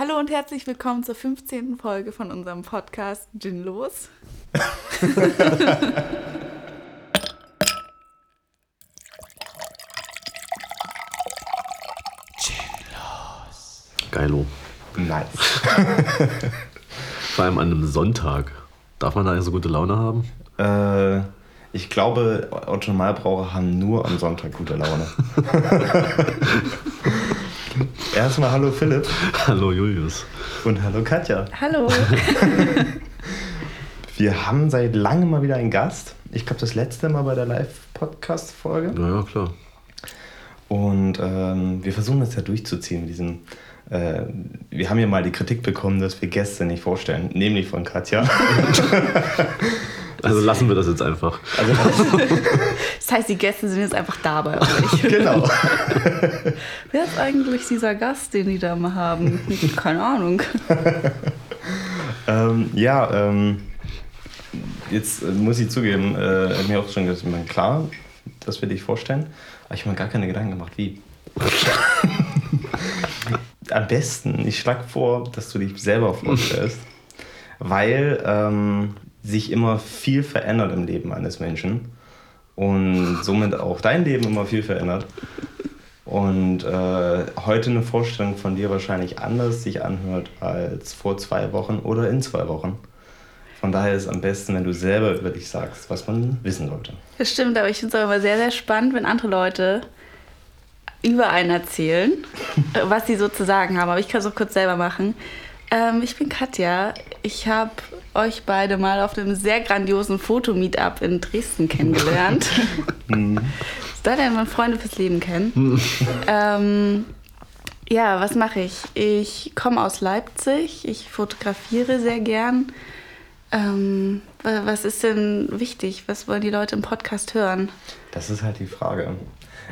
Hallo und herzlich willkommen zur 15. Folge von unserem Podcast Gin Los. Geilo. Nice. Vor allem an einem Sonntag. Darf man da eine so gute Laune haben? Äh, ich glaube, Otto Normalbraucher haben nur am Sonntag gute Laune. Erstmal hallo Philipp Hallo Julius. und hallo Katja. Hallo. Wir haben seit langem mal wieder einen Gast. Ich glaube, das letzte Mal bei der Live-Podcast-Folge. Ja, ja, klar. Und ähm, wir versuchen das ja durchzuziehen mit diesem. Äh, wir haben ja mal die Kritik bekommen, dass wir Gäste nicht vorstellen, nämlich von Katja. Also lassen wir das jetzt einfach. Also, Das heißt, die Gäste sind jetzt einfach da bei euch. genau. Wer ist eigentlich dieser Gast, den die da mal haben? Keine Ahnung. Ähm, ja, ähm, jetzt äh, muss ich zugeben, äh, mir auch schon gesagt, ich meine, klar, dass wir dich vorstellen, aber ich habe mir gar keine Gedanken gemacht, wie. Am besten, ich schlage vor, dass du dich selber vorstellst, weil ähm, sich immer viel verändert im Leben eines Menschen und somit auch dein Leben immer viel verändert. Und äh, heute eine Vorstellung von dir wahrscheinlich anders sich anhört als vor zwei Wochen oder in zwei Wochen. Von daher ist es am besten, wenn du selber über dich sagst, was man wissen sollte. Das stimmt, aber ich finde es aber immer sehr, sehr spannend, wenn andere Leute über einen erzählen, äh, was sie so zu sagen haben. Aber ich kann es auch kurz selber machen. Ähm, ich bin Katja. Ich habe euch beide mal auf einem sehr grandiosen Fotomeetup in Dresden kennengelernt. da lernt man Freunde fürs Leben kennen. ähm, ja, was mache ich? Ich komme aus Leipzig. Ich fotografiere sehr gern. Ähm, wa- was ist denn wichtig? Was wollen die Leute im Podcast hören? Das ist halt die Frage.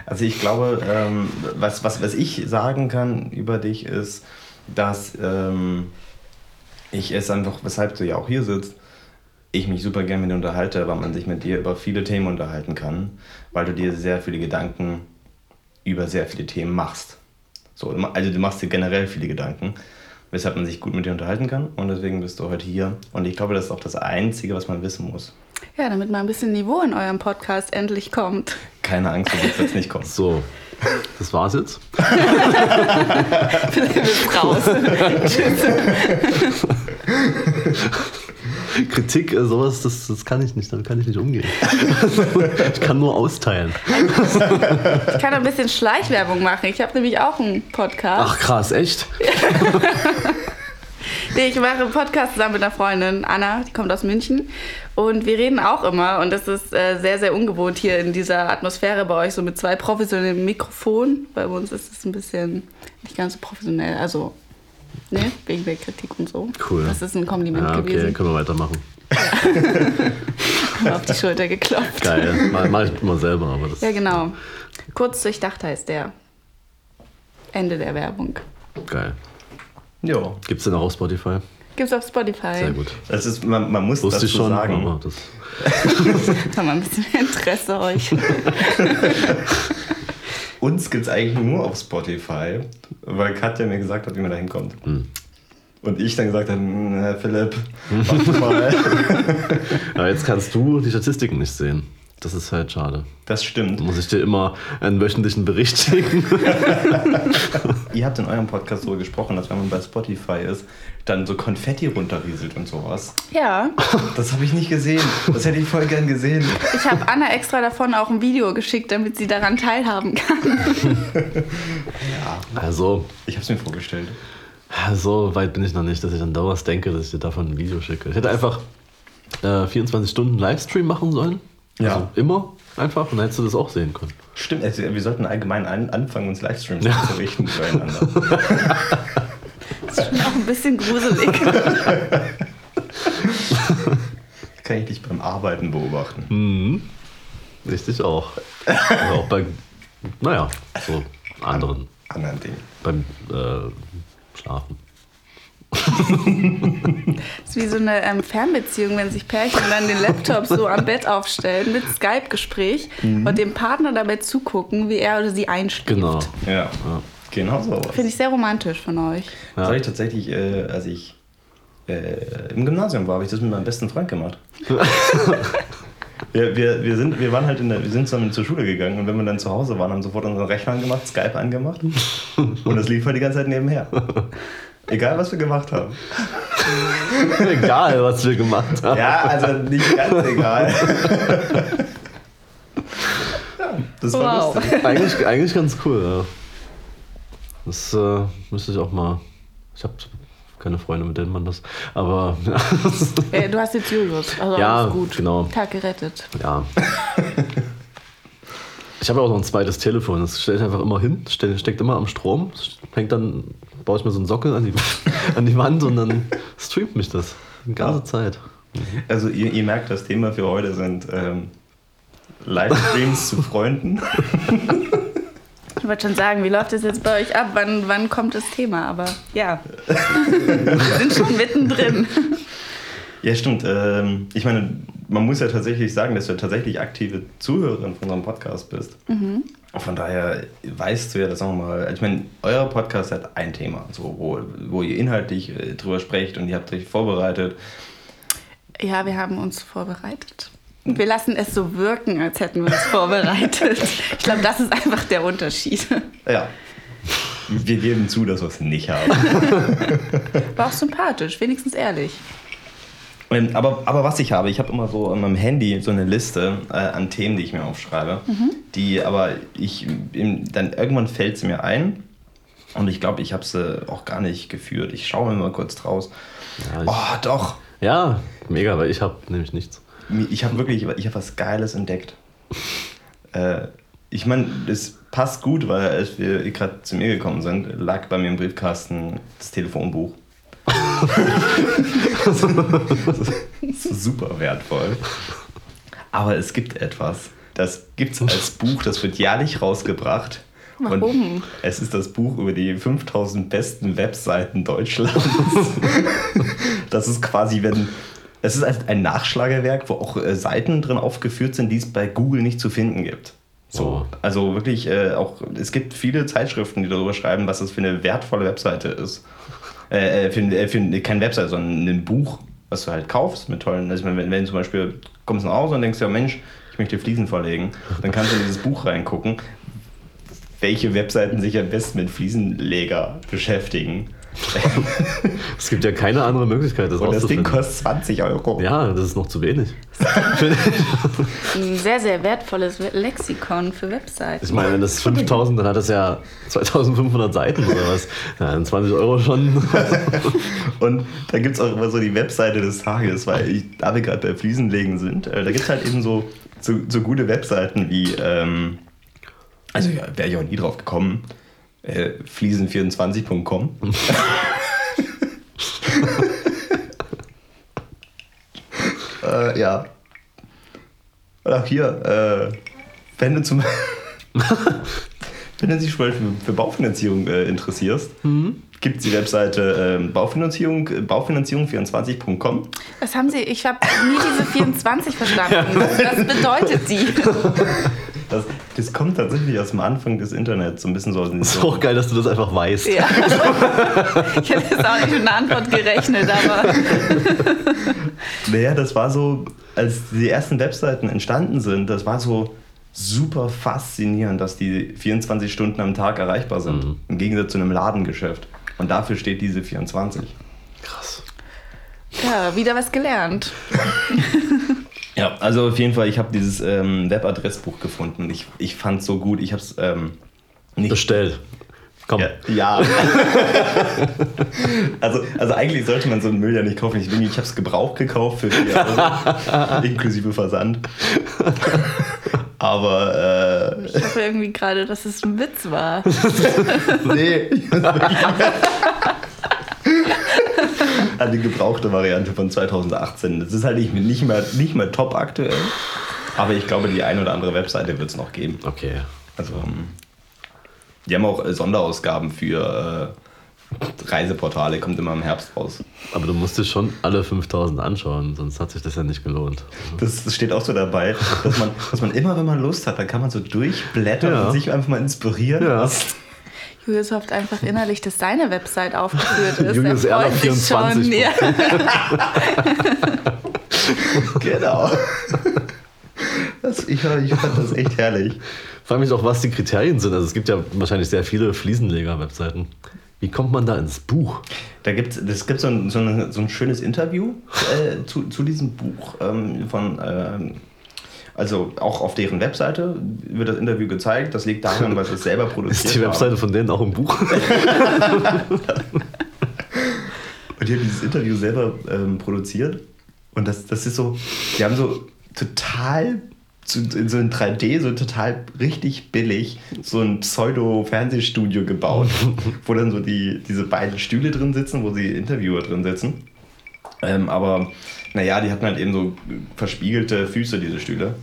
Also ich glaube, ähm, was, was, was ich sagen kann über dich ist, dass ähm, ich es einfach, weshalb du ja auch hier sitzt, ich mich super gerne mit dir unterhalte, weil man sich mit dir über viele Themen unterhalten kann, weil du dir sehr viele Gedanken über sehr viele Themen machst. So, also du machst dir generell viele Gedanken, weshalb man sich gut mit dir unterhalten kann und deswegen bist du heute hier. Und ich glaube, das ist auch das Einzige, was man wissen muss. Ja, damit mal ein bisschen Niveau in eurem Podcast endlich kommt. Keine Angst, du wirst jetzt nicht kommen. So, das war's jetzt. Philipp ist raus. Kritik, äh, sowas, das, das kann ich nicht, damit kann ich nicht umgehen. ich kann nur austeilen. Ich kann ein bisschen Schleichwerbung machen. Ich habe nämlich auch einen Podcast. Ach krass, echt? Nee, ich mache einen Podcast zusammen mit einer Freundin, Anna, die kommt aus München. Und wir reden auch immer, und das ist äh, sehr, sehr ungewohnt hier in dieser Atmosphäre bei euch, so mit zwei professionellen Mikrofonen. Bei uns ist es ein bisschen nicht ganz so professionell, also, ne, wegen der Kritik und so. Cool. Das ist ein Kompliment Ja, okay, gewesen. können wir weitermachen. Auf die Schulter geklopft. Geil. Mal- Mach ich immer selber, aber das Ja, genau. Kurz durchdacht heißt der. Ende der Werbung. geil. Ja. Gibt's den auch auf Spotify? Gibt's auf Spotify. Sehr gut. Das ist, man, man muss Wusste dazu schon, sagen. aber das. Hat mal ein bisschen Interesse euch. Uns gibt es eigentlich nur auf Spotify, weil Katja mir gesagt hat, wie man da hinkommt. Hm. Und ich dann gesagt habe, "Hm, Herr Philipp, mach mal. Aber jetzt kannst du die Statistiken nicht sehen. Das ist halt schade. Das stimmt. Muss ich dir immer einen wöchentlichen Bericht schicken? Ihr habt in eurem Podcast so gesprochen, dass wenn man bei Spotify ist, dann so Konfetti runterrieselt und sowas. Ja, Das habe ich nicht gesehen. Das hätte ich voll gern gesehen. ich habe Anna extra davon auch ein Video geschickt, damit sie daran teilhaben kann. Also, Ich habe es mir vorgestellt. so weit bin ich noch nicht, dass ich an dauernd denke, dass ich dir davon ein Video schicke. Ich hätte einfach äh, 24 Stunden Livestream machen sollen. Ja. Also immer einfach und dann hättest du das auch sehen können. Stimmt, also wir sollten allgemein an, anfangen, uns Livestreams zu richten füreinander. Das ist schon auch ein bisschen gruselig. Kann ich dich beim Arbeiten beobachten. Mhm. Richtig auch. Also auch bei, naja, so anderen. Anderen Dingen. Beim äh, Schlafen. Das ist wie so eine ähm, Fernbeziehung, wenn sich Pärchen dann den Laptop so am Bett aufstellen mit Skype-Gespräch und dem Partner dabei zugucken, wie er oder sie einschläft. Genau. Ja. Ja. Genau so. Finde ich sehr romantisch von euch. Ja. Das habe ich tatsächlich, äh, als ich äh, im Gymnasium war, habe ich das mit meinem besten Freund gemacht. wir, wir, wir, sind, wir waren halt in der, wir sind zusammen zur Schule gegangen und wenn wir dann zu Hause waren, haben sofort unseren Rechner angemacht, Skype angemacht und das lief halt die ganze Zeit nebenher. Egal, was wir gemacht haben. Egal, was wir gemacht haben. Ja, also nicht ganz egal. ja, das war Wow. lustig. Eigentlich, eigentlich ganz cool, ja. Das äh, müsste ich auch mal. Ich habe keine Freunde, mit denen man das. Aber Äh, du hast jetzt Julius. Also Ja, alles gut. genau. Tag gerettet. ja. Ich habe auch noch ein zweites Telefon. Das stelle ich einfach immer hin, ste- steckt immer am Strom. Hängt dann, baue ich mir so einen Sockel an die, an die Wand und dann streamt mich das. Die ganze Ja. Zeit. Also ihr, ihr merkt, das Thema für heute sind ähm, Livestreams zu Freunden. Ich wollte schon sagen, wie läuft das jetzt bei euch ab? Wann, wann kommt das Thema? Aber ja, wir sind schon mittendrin. Ja, stimmt. Ähm, ich meine, man muss ja tatsächlich sagen, dass du tatsächlich aktive Zuhörerin von unserem Podcast bist. Von daher weißt du ja das auch mal. Ich meine, euer Podcast hat ein Thema, so, wo, wo ihr inhaltlich äh, drüber sprecht und ihr habt euch vorbereitet. Ja, wir haben uns vorbereitet. Wir lassen es so wirken, als hätten wir uns vorbereitet. Ich glaube, das ist einfach der Unterschied. Ja. Wir geben zu, dass wir es nicht haben. War auch sympathisch, wenigstens ehrlich. Ähm, aber, aber was ich habe, ich habe immer so an meinem Handy so eine Liste äh, an Themen, die ich mir aufschreibe, die aber ich dann irgendwann fällt es mir ein und ich glaube, ich habe sie auch gar nicht geführt. Ich schaue mir mal kurz draus. Ja, ich, Oh, doch. ja mega, weil ich habe nämlich nichts. Ich habe wirklich, ich habe was Geiles entdeckt. äh, ich meine, das passt gut, weil als wir gerade zu mir gekommen sind, lag bei mir im Briefkasten das Telefonbuch. Super wertvoll. Aber es gibt etwas, das gibt es als Buch, das wird jährlich rausgebracht. Warum? Und es ist das Buch über die 5000 besten Webseiten Deutschlands. das ist quasi, wenn. Es ist ein- ein Nachschlagewerk, wo auch äh, Seiten drin aufgeführt sind, die es bei Google nicht zu finden gibt. So, Oh. also wirklich äh, auch, es gibt viele Zeitschriften, die darüber schreiben, was das für eine wertvolle Webseite ist. Äh, äh, für, äh, für keine Webseite, sondern ein Buch, was du halt kaufst mit tollen, also wenn, wenn zum Beispiel kommst nach Hause und denkst, ja Mensch, ich möchte Fliesen verlegen, dann kannst du in dieses Buch reingucken, welche Webseiten sich am besten mit Fliesenleger beschäftigen. Es gibt ja keine andere Möglichkeit, das Und das Ding kostet 20 Euro. Ja, das ist noch zu wenig. Ein sehr, sehr wertvolles Lexikon für Webseiten. Ich meine, wenn das 5000, dann hat das ja 2500 Seiten oder was. Ja, dann 20 Euro schon. Und da gibt es auch immer so die Webseite des Tages, weil ich, da wir gerade bei Fliesenlegen sind, äh, da gibt es halt eben so, so, so gute Webseiten wie, ähm, also ja, wäre ich auch nie drauf gekommen, äh, fliesen24.com. äh, ja. Und auch hier, äh, wenn du zum wenn du dich Beispiel für Baufinanzierung äh, interessierst, gibt es die Webseite ähm, Baufinanzierung, baufinanzierung24.com. Was haben Sie? Ich habe nie diese 24 verstanden. Was, was bedeutet die? Das, das kommt tatsächlich aus dem Anfang des Internets, so ein bisschen so aus den Ist auch geil, dass du das einfach weißt. Ja. Ich hätte jetzt auch nicht mit einer Antwort gerechnet, aber Naja, das war so, als die ersten Webseiten entstanden sind, das war so super faszinierend, dass die 24 Stunden am Tag erreichbar sind. Mhm. Im Gegensatz zu einem Ladengeschäft. Und dafür steht diese 24. Krass. ja, wieder was gelernt. Ja, also auf jeden Fall, ich habe dieses ähm, Webadressbuch gefunden. Ich, ich fand es so gut. Ich habe es ähm, nicht Bestellt. Komm. Ja. ja. also, also eigentlich sollte man so einen Müll ja nicht kaufen. Ich, ich habe es gebraucht gekauft für 4 Euro, inklusive Versand. Aber Ich hoffe irgendwie gerade, dass es ein Witz war. äh, nee. An die gebrauchte Variante von 2018. Das ist halt nicht, nicht, mehr, nicht mehr top aktuell. Aber ich glaube, die ein oder andere Webseite wird es noch geben. Okay. Also, ähm, die haben auch äh, Sonderausgaben für äh, Reiseportale, kommt immer im Herbst raus. Aber du musst dir schon alle 5000 anschauen, sonst hat sich das ja nicht gelohnt. Das, das steht auch so dabei, dass man, dass man immer, wenn man Lust hat, dann kann man so durchblättern Ja. und sich einfach mal inspirieren. Ja. Was- Julius hofft einfach innerlich, dass seine Website aufgeführt ist. Julius Er freut Erler sich 24. schon. Ja. Genau. Das, ich, ich fand das echt herrlich. Frage mich auch, was die Kriterien sind. Also es gibt ja wahrscheinlich sehr viele Fliesenleger-Webseiten. Wie kommt man da ins Buch? Da gibt so ein, so, ein, so ein schönes Interview äh, zu, zu diesem Buch ähm, von. Ähm, also auch auf deren Webseite wird das Interview gezeigt. Das liegt daran, weil sie es selber produziert Ist die haben. Webseite von denen auch im Buch? Und die haben dieses Interview selber ähm, produziert. Und das, das ist so, die haben so total, so, in so in 3D, so total richtig billig, so ein Pseudo-Fernsehstudio gebaut, wo dann so die, diese beiden Stühle drin sitzen, wo die Interviewer drin sitzen. Ähm, aber naja, die hatten halt eben so verspiegelte Füße, diese Stühle.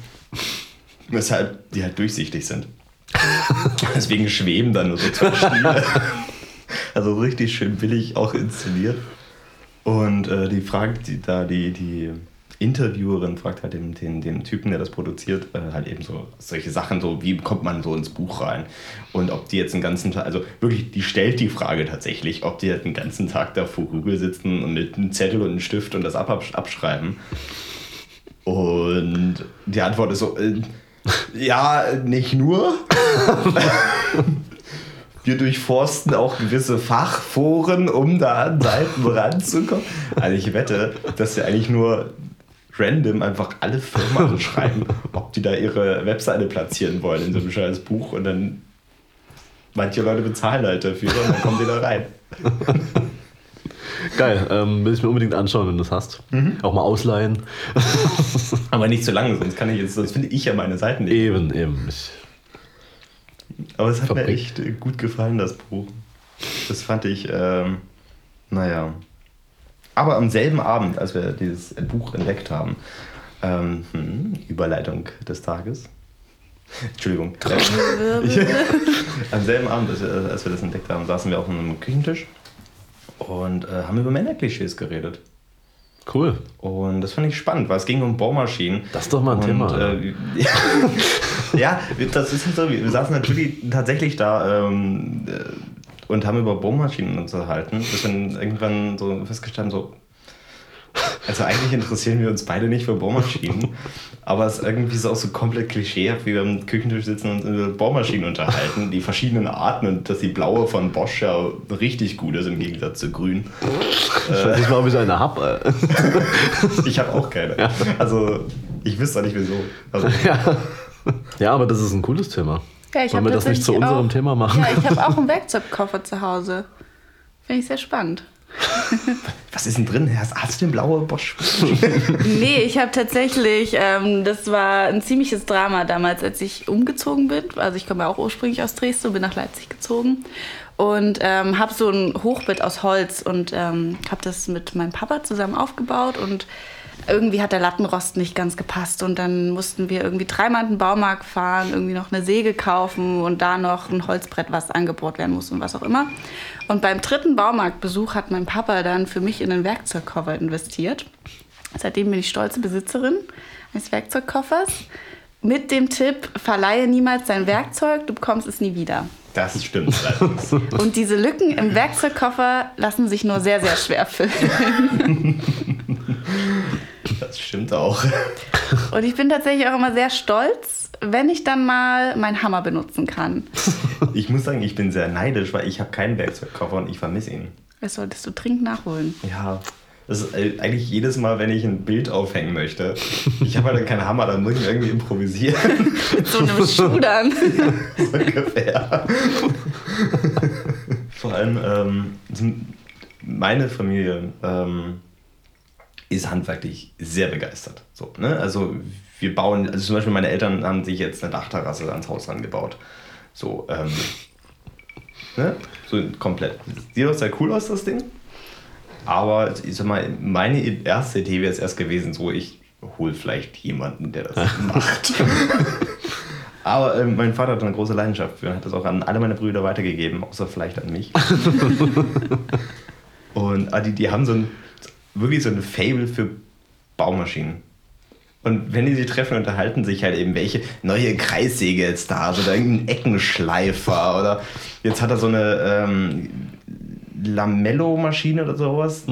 Weshalb die halt durchsichtig sind. Deswegen schweben dann nur so zwei Stühle. Also richtig schön billig auch inszeniert. Und äh, die fragt die, da die, die Interviewerin fragt halt den, den, den Typen, der das produziert, äh, halt eben so solche Sachen, so wie kommt man so ins Buch rein? Und ob die jetzt den ganzen Tag, also wirklich, die stellt die Frage tatsächlich, ob die halt den ganzen Tag da vor Google sitzen und mit einem Zettel und einem Stift und das ab, abschreiben. Und die Antwort ist so, äh, ja, nicht nur. Wir durchforsten auch gewisse Fachforen, um da an Seiten ranzukommen. Also ich wette, dass sie eigentlich nur random einfach alle Firmen anschreiben, ob die da ihre Webseite platzieren wollen in so einem scheiß Buch und dann manche Leute bezahlen halt dafür und dann kommen die da rein. Geil, ähm, will ich mir unbedingt anschauen, wenn du das hast. Mhm. Auch mal ausleihen. Aber nicht zu lange, sonst kann ich jetzt, sonst finde ich ja meine Seiten nicht. Eben, eben. Ich, Aber es hat mir Fabrik. echt äh, gut gefallen, das Buch. Das fand ich, ähm, naja. Aber am selben Abend, als wir dieses Buch entdeckt haben, ähm, hm, Überleitung des Tages. Entschuldigung. Ich, am selben Abend, als wir, als wir das entdeckt haben, saßen wir auf einem Küchentisch und äh, haben über Männerklischees geredet. cool. Und das fand ich spannend, weil es ging um Bohrmaschinen. Das ist doch mal ein Und, Thema. Äh, ja, das ist halt so. Wir saßen natürlich tatsächlich da ähm, äh, und haben über Bohrmaschinen unterhalten. Bis dann irgendwann so festgestellt, haben, so. Also eigentlich interessieren wir uns beide nicht für Bohrmaschinen, aber es ist irgendwie so auch so komplett klischeehaft, wie wir am Küchentisch sitzen und uns über Bohrmaschinen unterhalten, die verschiedenen Arten und dass die blaue von Bosch ja richtig gut ist im Gegensatz zu grün. ich weiß nicht mal, ob ich eine habe. Ich habe auch keine. Also ich wüsste auch nicht wieso. Also, ja. ja, aber das ist ein cooles Thema. Ja, ich Wollen wir das nicht zu unserem auch, Thema machen? Ja, ich habe auch einen Werkzeugkoffer zu Hause. Finde ich sehr spannend. Was ist denn drin? Hast, hast du den blaue Bosch? Nee, ich habe tatsächlich, ähm, das war ein ziemliches Drama damals, als ich umgezogen bin. Also ich komme ja auch ursprünglich aus Dresden und bin nach Leipzig gezogen. Und ähm, habe so ein Hochbett aus Holz und ähm, habe das mit meinem Papa zusammen aufgebaut und irgendwie hat der Lattenrost nicht ganz gepasst und dann mussten wir irgendwie dreimal in den Baumarkt fahren, irgendwie noch eine Säge kaufen und da noch ein Holzbrett, was angebohrt werden muss und was auch immer. Und beim dritten Baumarktbesuch hat mein Papa dann für mich in einen Werkzeugkoffer investiert. Seitdem bin ich stolze Besitzerin eines Werkzeugkoffers. Mit dem Tipp, verleihe niemals dein Werkzeug, du bekommst es nie wieder. Das stimmt. Und diese Lücken im Werkzeugkoffer lassen sich nur sehr, sehr schwer füllen. Das stimmt auch. Und ich bin tatsächlich auch immer sehr stolz, wenn ich dann mal meinen Hammer benutzen kann. Ich muss sagen, ich bin sehr neidisch, weil ich habe keinen Werkzeugkoffer und ich vermisse ihn. Das solltest du dringend nachholen. Ja, das ist eigentlich jedes Mal, wenn ich ein Bild aufhängen möchte. Ich habe halt dann keinen Hammer, dann muss ich irgendwie improvisieren. Mit so einem Schuh dann. so ungefähr. Vor allem, ähm, meine Familie ähm, ist handwerklich sehr begeistert. So, ne? Also wir bauen, also zum Beispiel meine Eltern haben sich jetzt eine Dachterrasse ans Haus rangebaut. So, ähm, ne? So komplett. Sieht auch sehr cool aus, das Ding. Aber ich sag mal, meine erste Idee wäre es erst gewesen, so ich hole vielleicht jemanden, der das macht. Aber ähm, mein Vater hat eine große Leidenschaft für und hat das auch an alle meine Brüder weitergegeben, außer vielleicht an mich. und ah, die, die haben so ein, wirklich so ein Fable für Baumaschinen. Und wenn die sich treffen, unterhalten sich halt eben welche neue Kreissäge jetzt da ist oder irgendein Eckenschleifer oder jetzt hat er so eine ähm, Lamello-Maschine oder sowas.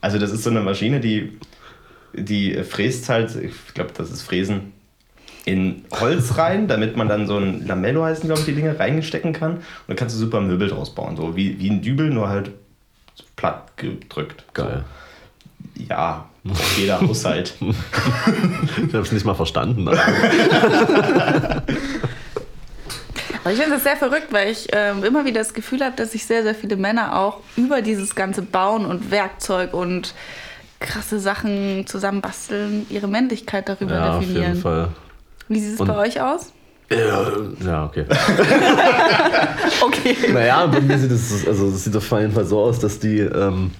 Also das ist so eine Maschine, die, die fräst halt, ich glaube, das ist Fräsen, in Holz rein, damit man dann so ein Lamello heißen, glaube ich, die Dinge reingestecken kann. Und dann kannst du super Möbel draus bauen. So wie, wie ein Dübel, nur halt platt gedrückt. Geil. So. Ja, jeder Haushalt. Ich habe es nicht mal verstanden. aber- Aber ich finde das sehr verrückt, weil ich ähm, immer wieder das Gefühl habe, dass sich sehr, sehr viele Männer auch über dieses ganze Bauen und Werkzeug und krasse Sachen zusammenbasteln, ihre Männlichkeit darüber Ja, auf definieren. jeden Fall. Wie sieht es Und- bei euch aus? Ja, ja, okay. Okay. Naja, bei mir sieht es, also sieht auf jeden Fall so aus, dass die, ähm,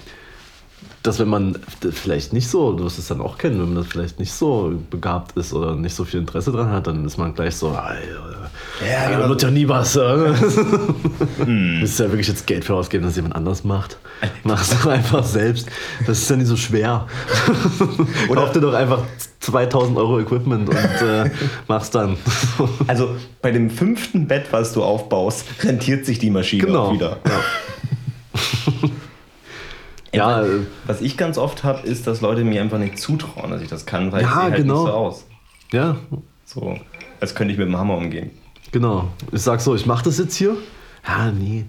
dass wenn man vielleicht nicht so, du wirst es dann auch kennen, wenn man das vielleicht nicht so begabt ist oder nicht so viel Interesse dran hat, dann ist man gleich so, ah, ja, ja, genau. wird ja nie was. Äh. Du müsstest ja wirklich jetzt Geld für ausgeben, dass jemand anders macht. Mach's doch einfach selbst. Das ist ja nicht so schwer. Oder Kauf dir doch einfach 2000 Euro Equipment und äh, mach's dann. Also bei dem fünften Bett, was du aufbaust, rentiert sich die Maschine Genau. auch wieder. ja, äh, Was ich ganz oft habe, ist, dass Leute mir einfach nicht zutrauen, dass ich das kann, weil Ja, ich sehe halt genau. nicht so aus. ja, So, als könnte ich mit dem Hammer umgehen. Genau. Ich sag so, ich mach das jetzt hier. Ja, nee.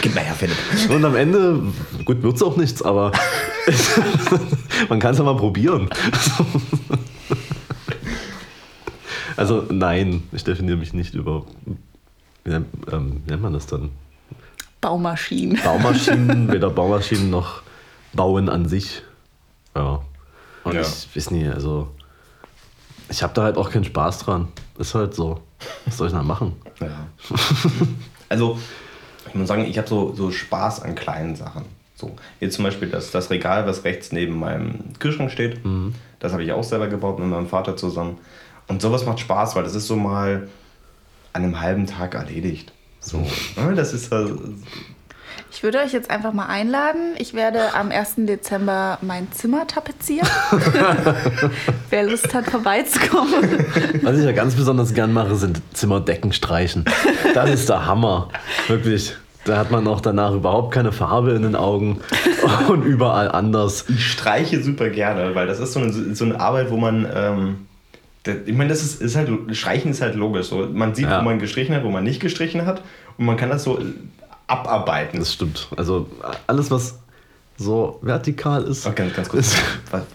Gib mal her, Philipp. Und am Ende, gut, wird's auch nichts, aber man kann es ja mal probieren. Also nein, ich definiere mich nicht über, wie nennt, ähm, wie nennt man das dann? Baumaschinen. Baumaschinen, weder Baumaschinen noch Bauen an sich. Ja. Und Ja. ich weiß nicht, also ich habe da halt auch keinen Spaß dran. Ist halt so. Was soll ich denn da machen? Ja. Also, ich muss sagen, ich habe so, so Spaß an kleinen Sachen. So, jetzt zum Beispiel das, das Regal, was rechts neben meinem Kühlschrank steht, das habe ich auch selber gebaut mit meinem Vater zusammen. Und sowas macht Spaß, weil das ist so mal an einem halben Tag erledigt. So, ne, das ist äh, Ich würde euch jetzt einfach mal einladen. Ich werde am 1. Dezember mein Zimmer tapezieren. Wer Lust hat, vorbeizukommen. Was ich ja ganz besonders gern mache, sind Zimmerdecken streichen. Das ist der Hammer. Wirklich. Da hat man auch danach überhaupt keine Farbe in den Augen und überall anders. Ich streiche super gerne, weil das ist so eine, so eine Arbeit, wo man. Ähm, ich meine, das ist, ist halt, Streichen ist halt logisch. So, man sieht, Ja. wo man gestrichen hat, wo man nicht gestrichen hat. Und man kann das so abarbeiten. Das stimmt. Also alles, was so vertikal ist. Ach, ganz, kurz. ist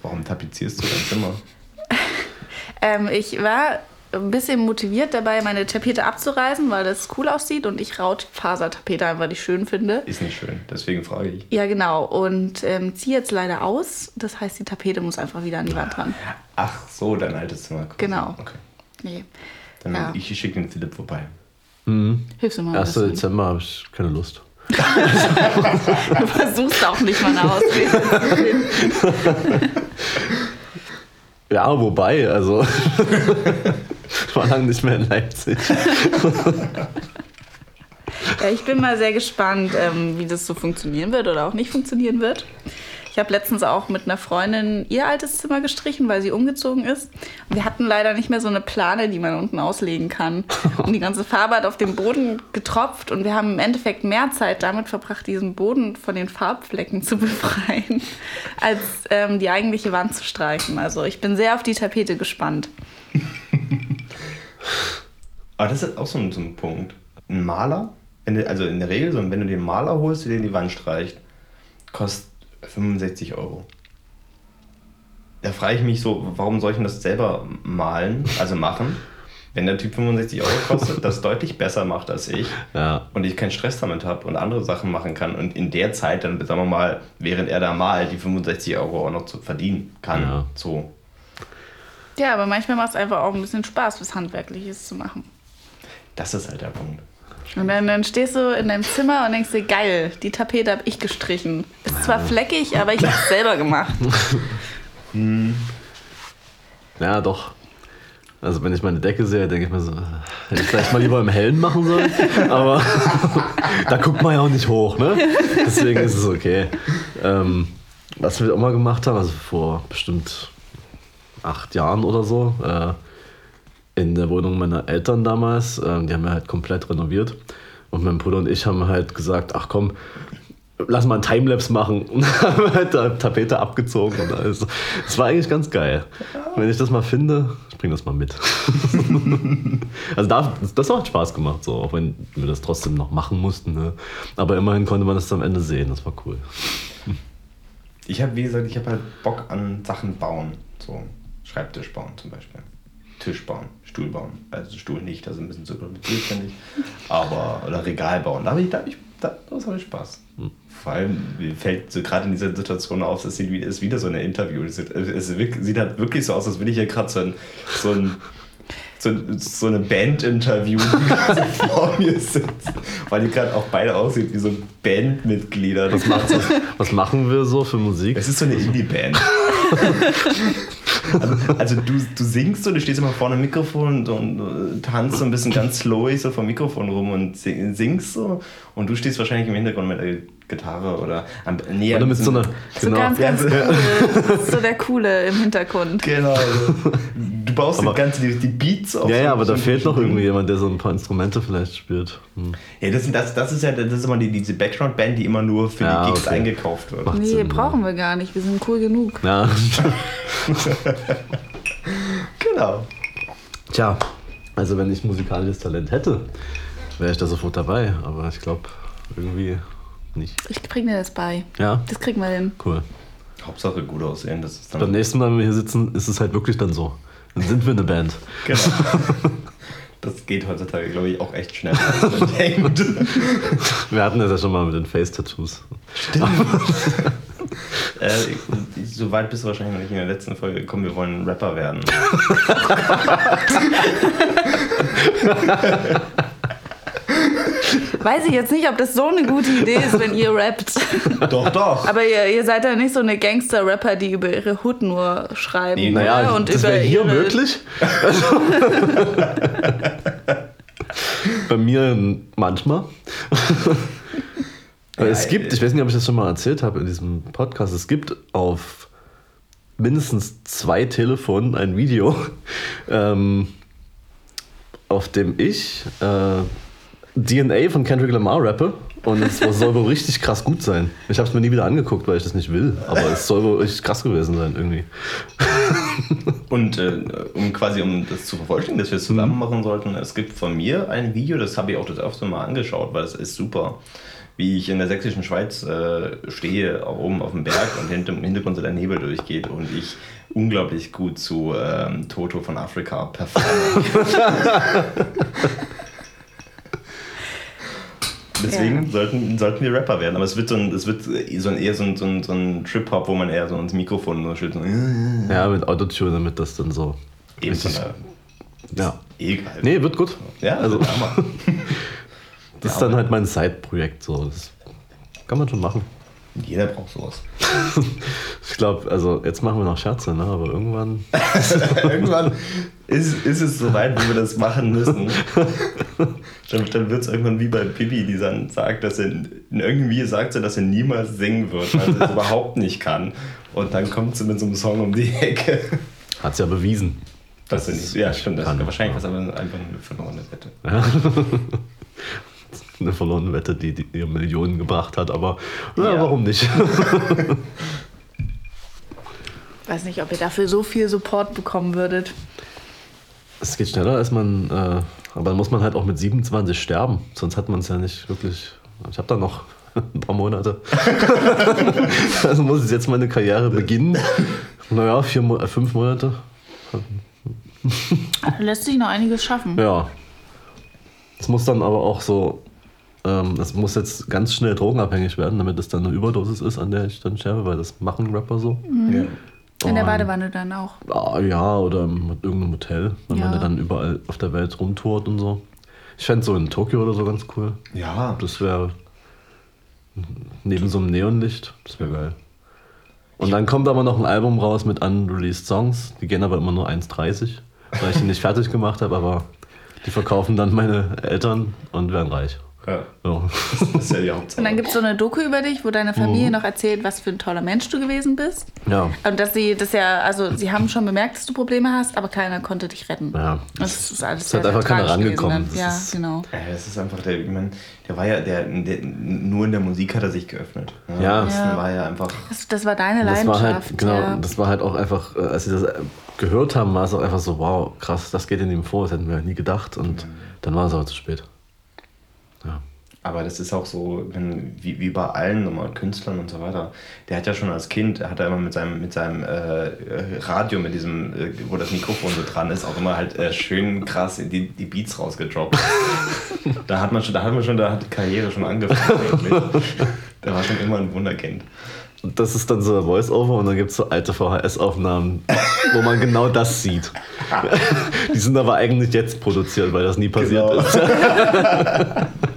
warum tapezierst du dein Zimmer? Ähm, ich war ein bisschen motiviert dabei, meine Tapete abzureißen, weil das cool aussieht und ich Rautfasertapete einfach nicht schön finde. Ist nicht schön, deswegen frage ich. Ja, genau. Und ähm, ziehe jetzt leider aus. Das heißt, die Tapete muss einfach wieder an die Wand ran. Ach so, dein altes Zimmer. quasi. Genau. Okay. Nee. Dann Ja. ich schicke den Philipp vorbei. Hilfst du mal ein 1. bisschen. Dezember habe ich keine Lust. Du versuchst auch nicht mal eine Ausrede. Ja, wobei, also. ich war lange nicht mehr in Leipzig. Ja, ich bin mal sehr gespannt, ähm, wie das so funktionieren wird oder auch nicht funktionieren wird. Ich habe letztens auch mit einer Freundin ihr altes Zimmer gestrichen, weil sie umgezogen ist. Und wir hatten leider nicht mehr so eine Plane, die man unten auslegen kann. Und die ganze Farbe hat auf den Boden getropft und wir haben im Endeffekt mehr Zeit damit verbracht, diesen Boden von den Farbflecken zu befreien, als ähm, die eigentliche Wand zu streichen. Also ich bin sehr auf die Tapete gespannt. Aber das ist auch so ein, so ein Punkt. Ein Maler, du, also in der Regel, so, wenn du den Maler holst, der dir die Wand streicht, kostet 65 Euro. Da frage ich mich so, warum soll ich denn das selber malen, also machen, wenn der Typ 65 Euro kostet, das deutlich besser macht als ich Ja. und ich keinen Stress damit habe und andere Sachen machen kann und in der Zeit dann, sagen wir mal, während er da malt, die 65 Euro auch noch zu verdienen kann. Ja. So. Ja, aber manchmal macht es einfach auch ein bisschen Spaß, was Handwerkliches zu machen. Das ist halt der Punkt. Und dann, dann stehst du in deinem Zimmer und denkst dir, geil, die Tapete habe ich gestrichen. Ist zwar fleckig, aber ich habe es selber gemacht. Ja, doch. Also wenn ich meine Decke sehe, denke ich mir so, äh, hätte ich vielleicht mal lieber im Hellen machen sollen. Aber da guckt man ja auch nicht hoch, ne? Deswegen ist es okay. Ähm, was wir auch mal gemacht haben, also vor bestimmt acht Jahren oder so äh, in der Wohnung meiner Eltern damals. Ähm, die haben wir halt komplett renoviert. Und mein Bruder und ich haben halt gesagt, ach komm, lass mal ein Timelapse machen. Und haben halt da Tapete abgezogen und alles. Das war eigentlich ganz geil. Wenn ich das mal finde, ich bring das mal mit. also da, das hat Spaß gemacht, so, auch wenn wir das trotzdem noch machen mussten. Ne? Aber immerhin konnte man das am Ende sehen, das war cool. Ich habe, wie gesagt, ich habe halt Bock an Sachen bauen. So Schreibtisch bauen zum Beispiel. Tisch bauen, Stuhl bauen. Also Stuhl nicht, das ist ein bisschen zu kompliziert, finde ich. Aber, oder Regal bauen. Da habe ich, da hab ich, da, das habe ich Spaß. Vor allem mir fällt so gerade in dieser Situation auf, wie- ist wieder so ein Interview. Es sieht, es sieht halt wirklich so aus, als würde ich hier gerade so ein, so ein so, so eine Band-Interview, die gerade vor mir sitzt. Weil die gerade auch beide aussieht wie so Bandmitglieder. Das macht so, Was machen wir so für Musik? es ist so eine Indie-Band. also, also du, du singst so, du stehst immer vorne am Mikrofon und, und äh, tanzt so ein bisschen ganz slowig so vom Mikrofon rum und sing- singst so. Und du stehst wahrscheinlich im Hintergrund mit der Gitarre oder am, nee, Oder mit so einer. So ganz, ganz Ja. cool. So der Coole im Hintergrund. Genau. Also, baust Aber- die ganze die, die Beats auf. Ja, so- ja, aber so da fehlt noch irgendwie jemand, der so ein paar Instrumente vielleicht spielt. Hm. Ja, das, das, das ist ja das ist immer die, diese Background-Band, die immer nur für Ja, die Gigs okay. eingekauft wird. Macht Nee, Sinn, brauchen wir gar nicht. Wir sind cool genug. Ja. Genau. Tja, also wenn ich musikalisches Talent hätte, wäre ich da sofort dabei. Aber ich glaube, irgendwie nicht. Ich bring dir das bei. Ja, Das kriegen wir hin. cool. Hauptsache gut aussehen, das ist Beim dann. nächsten Mal, wenn wir hier sitzen, ist es halt wirklich dann so. Dann sind wir eine Band. Genau. Das geht heutzutage, glaube ich, auch echt schnell, als man denkt. Wir hatten das ja schon mal mit den Face-Tattoos. Äh, ich- so weit bist du wahrscheinlich noch nicht in der letzten Folge gekommen, wir wollen Rapper werden. Weiß ich jetzt nicht, ob das so eine gute Idee ist, wenn ihr rappt. doch, doch. Aber ihr, ihr seid ja nicht so eine Gangster-Rapper, die über ihre Hood nur schreiben. Nee, Naja, oder? Und das wäre hier ihre, möglich. Bei mir manchmal. Aber es Ja, gibt, ich weiß nicht, ob ich das schon mal erzählt habe in diesem Podcast, es gibt auf mindestens zwei Telefonen ein Video, ähm, auf dem ich äh, DNA von Kendrick Lamar rappe. Und es soll wohl richtig krass gut sein. Ich habe es mir nie wieder angeguckt, weil ich das nicht will. Aber es soll wohl richtig krass gewesen sein irgendwie. Und äh, um quasi um das zu vervollständigen, dass wir es zusammen machen sollten, es gibt von mir ein Video, das habe ich auch das öfter mal angeschaut, weil es ist super. Wie ich in der sächsischen Schweiz äh, stehe, oben auf dem Berg und hinter, im Hintergrund so der Nebel durchgeht und ich unglaublich gut zu ähm, Toto von Afrika performe. Deswegen Ja. sollten, sollten wir Rapper werden. Aber es wird, so ein, es wird so ein, eher so ein, so ein, so ein Trip-Hop, wo man eher so ins Mikrofon nur schüttelt. So, Ja, mit Autotune, damit das dann so. eben von richtig- der Ja. Egal. Nee, wird gut. Ja, Also, also das ist dann halt mein Side-Projekt. So. Das kann man schon machen. Jeder braucht sowas. Ich glaube, also jetzt machen wir noch Scherze, ne? aber irgendwann. irgendwann ist, ist es soweit, wo wir das machen müssen. Dann, dann wird es irgendwann wie bei Pippi, die dann sagt, dass er irgendwie sagt sie, dass er niemals singen wird, weil sie es überhaupt nicht kann. Und dann kommt sie mit so einem Song um die Ecke. Hat es ja bewiesen. Das sind nicht, ja, stimmt. Das kann. wahrscheinlich was aber einfach eine verlorene Wette. Eine verlorene Wette, die, die ihr Millionen gebracht hat, aber na, Ja. warum nicht? Weiß nicht, ob ihr dafür so viel Support bekommen würdet. Es geht schneller, als man. Äh, aber dann muss man halt auch mit 27 sterben. Sonst hat man es ja nicht wirklich. Ich habe da noch ein paar Monate. also muss ich jetzt meine Karriere beginnen. Naja, vier, Mo- äh, fünf Monate. Lässt sich noch einiges schaffen. Ja. Es muss dann aber auch so. Ähm, es muss jetzt ganz schnell drogenabhängig werden, damit es dann eine Überdosis ist, an der ich dann sterbe, weil das machen Rapper so. Ja. In der Badewanne dann auch. Ah, ja, oder mit irgendeinem Hotel, wenn man Ja. ja dann überall auf der Welt rumtourt und so. Ich fände so in Tokio oder so ganz cool. ja. Das wäre neben so einem Neonlicht, das wäre geil. Und dann kommt aber noch ein Album raus mit unreleased Songs. Die gehen aber immer nur 1,30, weil ich die nicht fertig gemacht habe, aber die verkaufen dann meine Eltern und werden reich. Ja. Das ist ja die Hauptsache. Und dann gibt es so eine Doku über dich, wo deine Familie noch erzählt, was für ein toller Mensch du gewesen bist. Ja. Und dass sie das ja, also sie haben schon bemerkt, dass du Probleme hast, aber keiner konnte dich retten. Ja. Das ist alles sehr, sehr einfach keiner rangekommen. gewesen. Das Ja, ist- genau. Ja, das ist einfach der, ich mein, der war ja, der, der, nur in der Musik hat er sich geöffnet. Ja. Das Ja. war ja einfach, Das, das war deine Das war Leidenschaft. halt, genau, ja. das war halt auch einfach, äh, als sie das äh, gehört haben, war es auch einfach so, wow, krass, das geht in ihm vor, das hätten wir nie gedacht und dann war es aber zu spät. Aber das ist auch so, wenn, wie, wie bei allen normal Künstlern und so weiter. Der hat ja schon als Kind, hat er immer mit seinem, mit seinem äh, äh, Radio, mit diesem, äh, wo das Mikrofon so dran ist, auch immer halt äh, schön krass die, die Beats rausgedroppt. da hat man schon, da hat man schon, da hat die Karriere schon angefangen. Der war schon immer ein Wunderkind. Und das ist dann so ein Voice-Over und dann gibt es so alte VHS-Aufnahmen, wo man genau das sieht. Die sind aber eigentlich jetzt produziert, weil das nie passiert Genau. ist.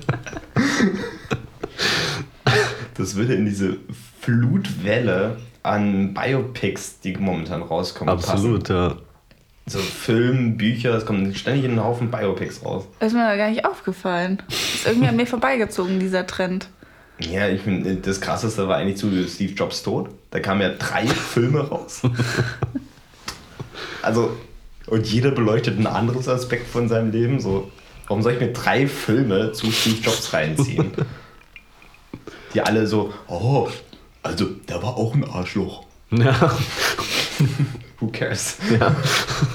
Das würde in diese Flutwelle an Biopics, die momentan rauskommen, Absolut, ja. passen. So Film, Bücher, es kommen ständig einen Haufen Biopics raus. ist mir da gar nicht aufgefallen. Ist irgendwie an mir vorbeigezogen, dieser Trend. Ja, ich finde, das krasseste war eigentlich zu Steve Jobs Tod. Da kamen ja drei Filme raus. Also, und jeder beleuchtet ein anderes Aspekt von seinem Leben. So, warum soll ich mir drei Filme zu Steve Jobs reinziehen? Die alle so, oh, also der war auch ein Arschloch. ja. Who cares? ja.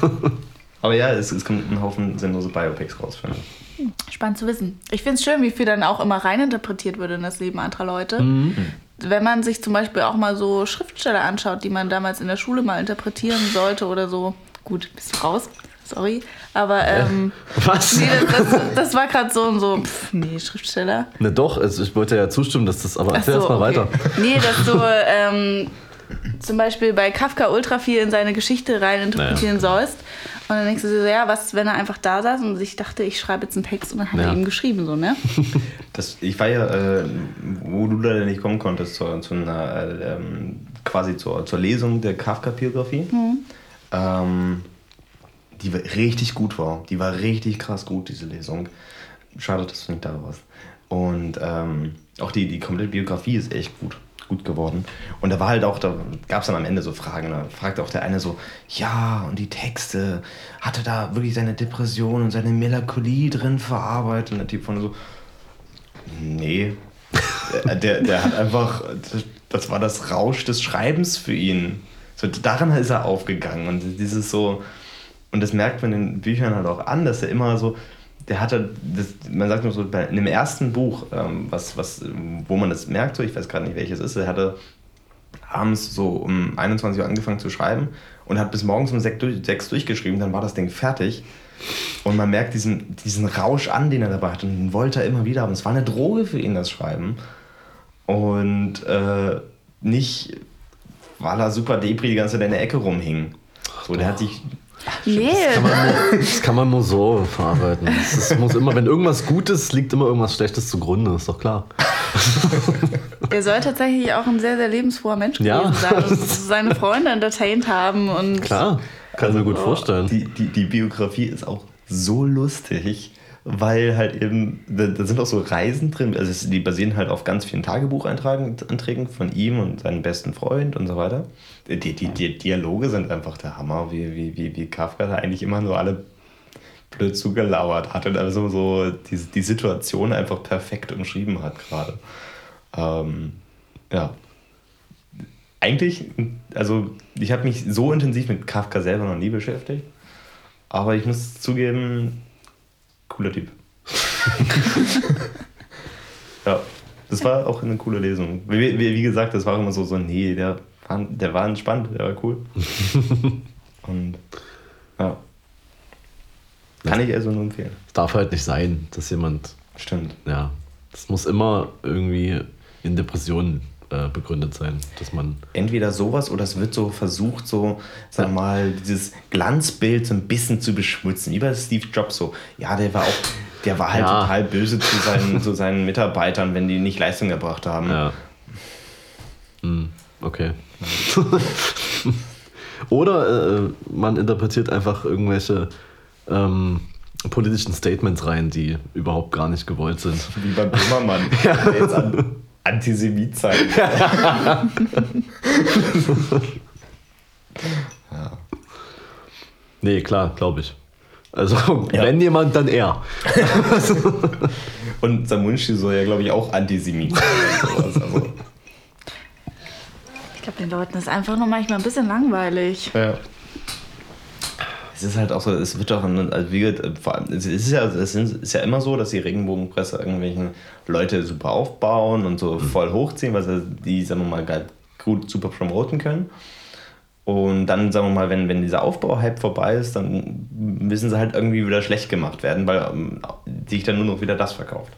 Aber ja, es, es kommt ein Haufen sinnlose Biopics raus, finde ich. Spannend zu wissen. Ich finde es schön, wie viel dann auch immer reininterpretiert wird in das Leben anderer Leute. Mhm. Wenn man sich zum Beispiel auch mal so Schriftsteller anschaut, die man damals in der Schule mal interpretieren sollte oder so. Gut, bist du raus? Sorry. Aber ähm, Was? nee, das, das, das war gerade so und so, pff, nee, Schriftsteller. Ne, doch, also ich wollte ja zustimmen, dass das, aber Ach erzähl so, erst mal okay. weiter. Nee, dass du ähm, zum Beispiel bei Kafka ultra viel in seine Geschichte rein interpretieren sollst. Und dann denkst du dir so, ja, was, wenn er einfach da saß und sich dachte, ich schreibe jetzt einen Text und dann hat Ja. er eben geschrieben, so, ne? Das, ich war ja, äh, wo du leider nicht kommen konntest, zu, zu einer, äh, ähm, quasi zur, zur Lesung der Kafka-Biografie. Ähm, die richtig gut war. Die war richtig krass gut, diese Lesung. Schade, dass du nicht da warst. Und ähm, auch die, die komplette Biografie ist echt gut, gut geworden. Und da war halt auch, da gab es dann am Ende so Fragen. Da fragte auch der eine so, ja, und die Texte, hatte da wirklich seine Depression und seine Melancholie drin verarbeitet? Und der Typ von so, Nee. Der, der, der hat einfach, das war das Rausch des Schreibens für ihn. So, daran ist er aufgegangen. Und dieses so, und das merkt man in den Büchern halt auch an, dass er immer so, der hatte, das, man sagt nur so, bei, in dem ersten Buch, ähm, was, was, wo man das merkt, so, ich weiß gerade nicht welches ist, er hatte abends so um 21 Uhr angefangen zu schreiben und hat bis morgens um 6, durch, 6 durchgeschrieben, dann war das Ding fertig. Und man merkt diesen, diesen Rausch an, den er dabei hat. Und den wollte er immer wieder haben. Es war eine Droge für ihn, das Schreiben. Und äh, nicht, weil er super Depri die ganze Zeit in der Ecke rumhing. So, der hat sich. Nee, Kann man nur, das kann man nur so verarbeiten. Es muss immer, wenn irgendwas Gutes liegt, immer irgendwas Schlechtes zugrunde, ist doch klar. er soll tatsächlich auch ein sehr, sehr lebensfroher Mensch gewesen Ja. sein und seine Freunde entertained haben und Klar, kann ich mir gut vorstellen. Die, die, die Biografie ist auch so lustig, weil halt eben, da, da sind auch so Reisen drin, also die basieren halt auf ganz vielen Tagebucheinträgen von ihm und seinem besten Freund und so weiter. Die, die, die Dialoge sind einfach der Hammer, wie, wie, wie, wie Kafka da eigentlich immer nur alle blöd zugelauert hat und also so die, die Situation einfach perfekt umschrieben hat gerade. Ähm, ja. Eigentlich, also ich habe mich so intensiv mit Kafka selber noch nie beschäftigt, aber ich muss zugeben, cooler Typ. ja, das war auch eine coole Lesung. Wie, wie, wie gesagt, das war immer so, so nee, der war, der war entspannt, der war cool. Und ja. Kann ich also nur empfehlen. Es darf halt nicht sein, dass jemand, Stimmt. ja, das muss immer irgendwie in Depressionen äh, begründet sein, dass man, Entweder sowas oder es wird so versucht, so, sag mal, dieses Glanzbild so ein bisschen zu beschmutzen. Wie bei Steve Jobs so. Ja, der war auch, der war halt Ja. total böse zu seinen, zu seinen Mitarbeitern, wenn die nicht Leistung erbracht haben. ja. Hm, okay. Oder äh, man interpretiert einfach irgendwelche ähm, politischen Statements rein, die überhaupt gar nicht gewollt sind. Wie beim Böhmermann, an Antisemit sein. ja. Nee, klar, glaube ich. Also, ja. wenn jemand, dann er. Und Samunchi soll ja, glaube ich, auch Antisemit sein. Also. Ich glaube, den Leuten ist einfach nur manchmal ein bisschen langweilig. Ja. Es ist halt auch so, es wird doch, also wie vor allem, es ist ja, es ist ja immer so, dass die Regenbogenpresse irgendwelchen Leute super aufbauen und so mhm. voll hochziehen, weil sie die, sagen wir mal, gut super promoten können. Und dann, sagen wir mal, wenn, wenn dieser Aufbauhype vorbei ist, dann müssen sie halt irgendwie wieder schlecht gemacht werden, weil ähm, sich dann nur noch wieder das verkauft.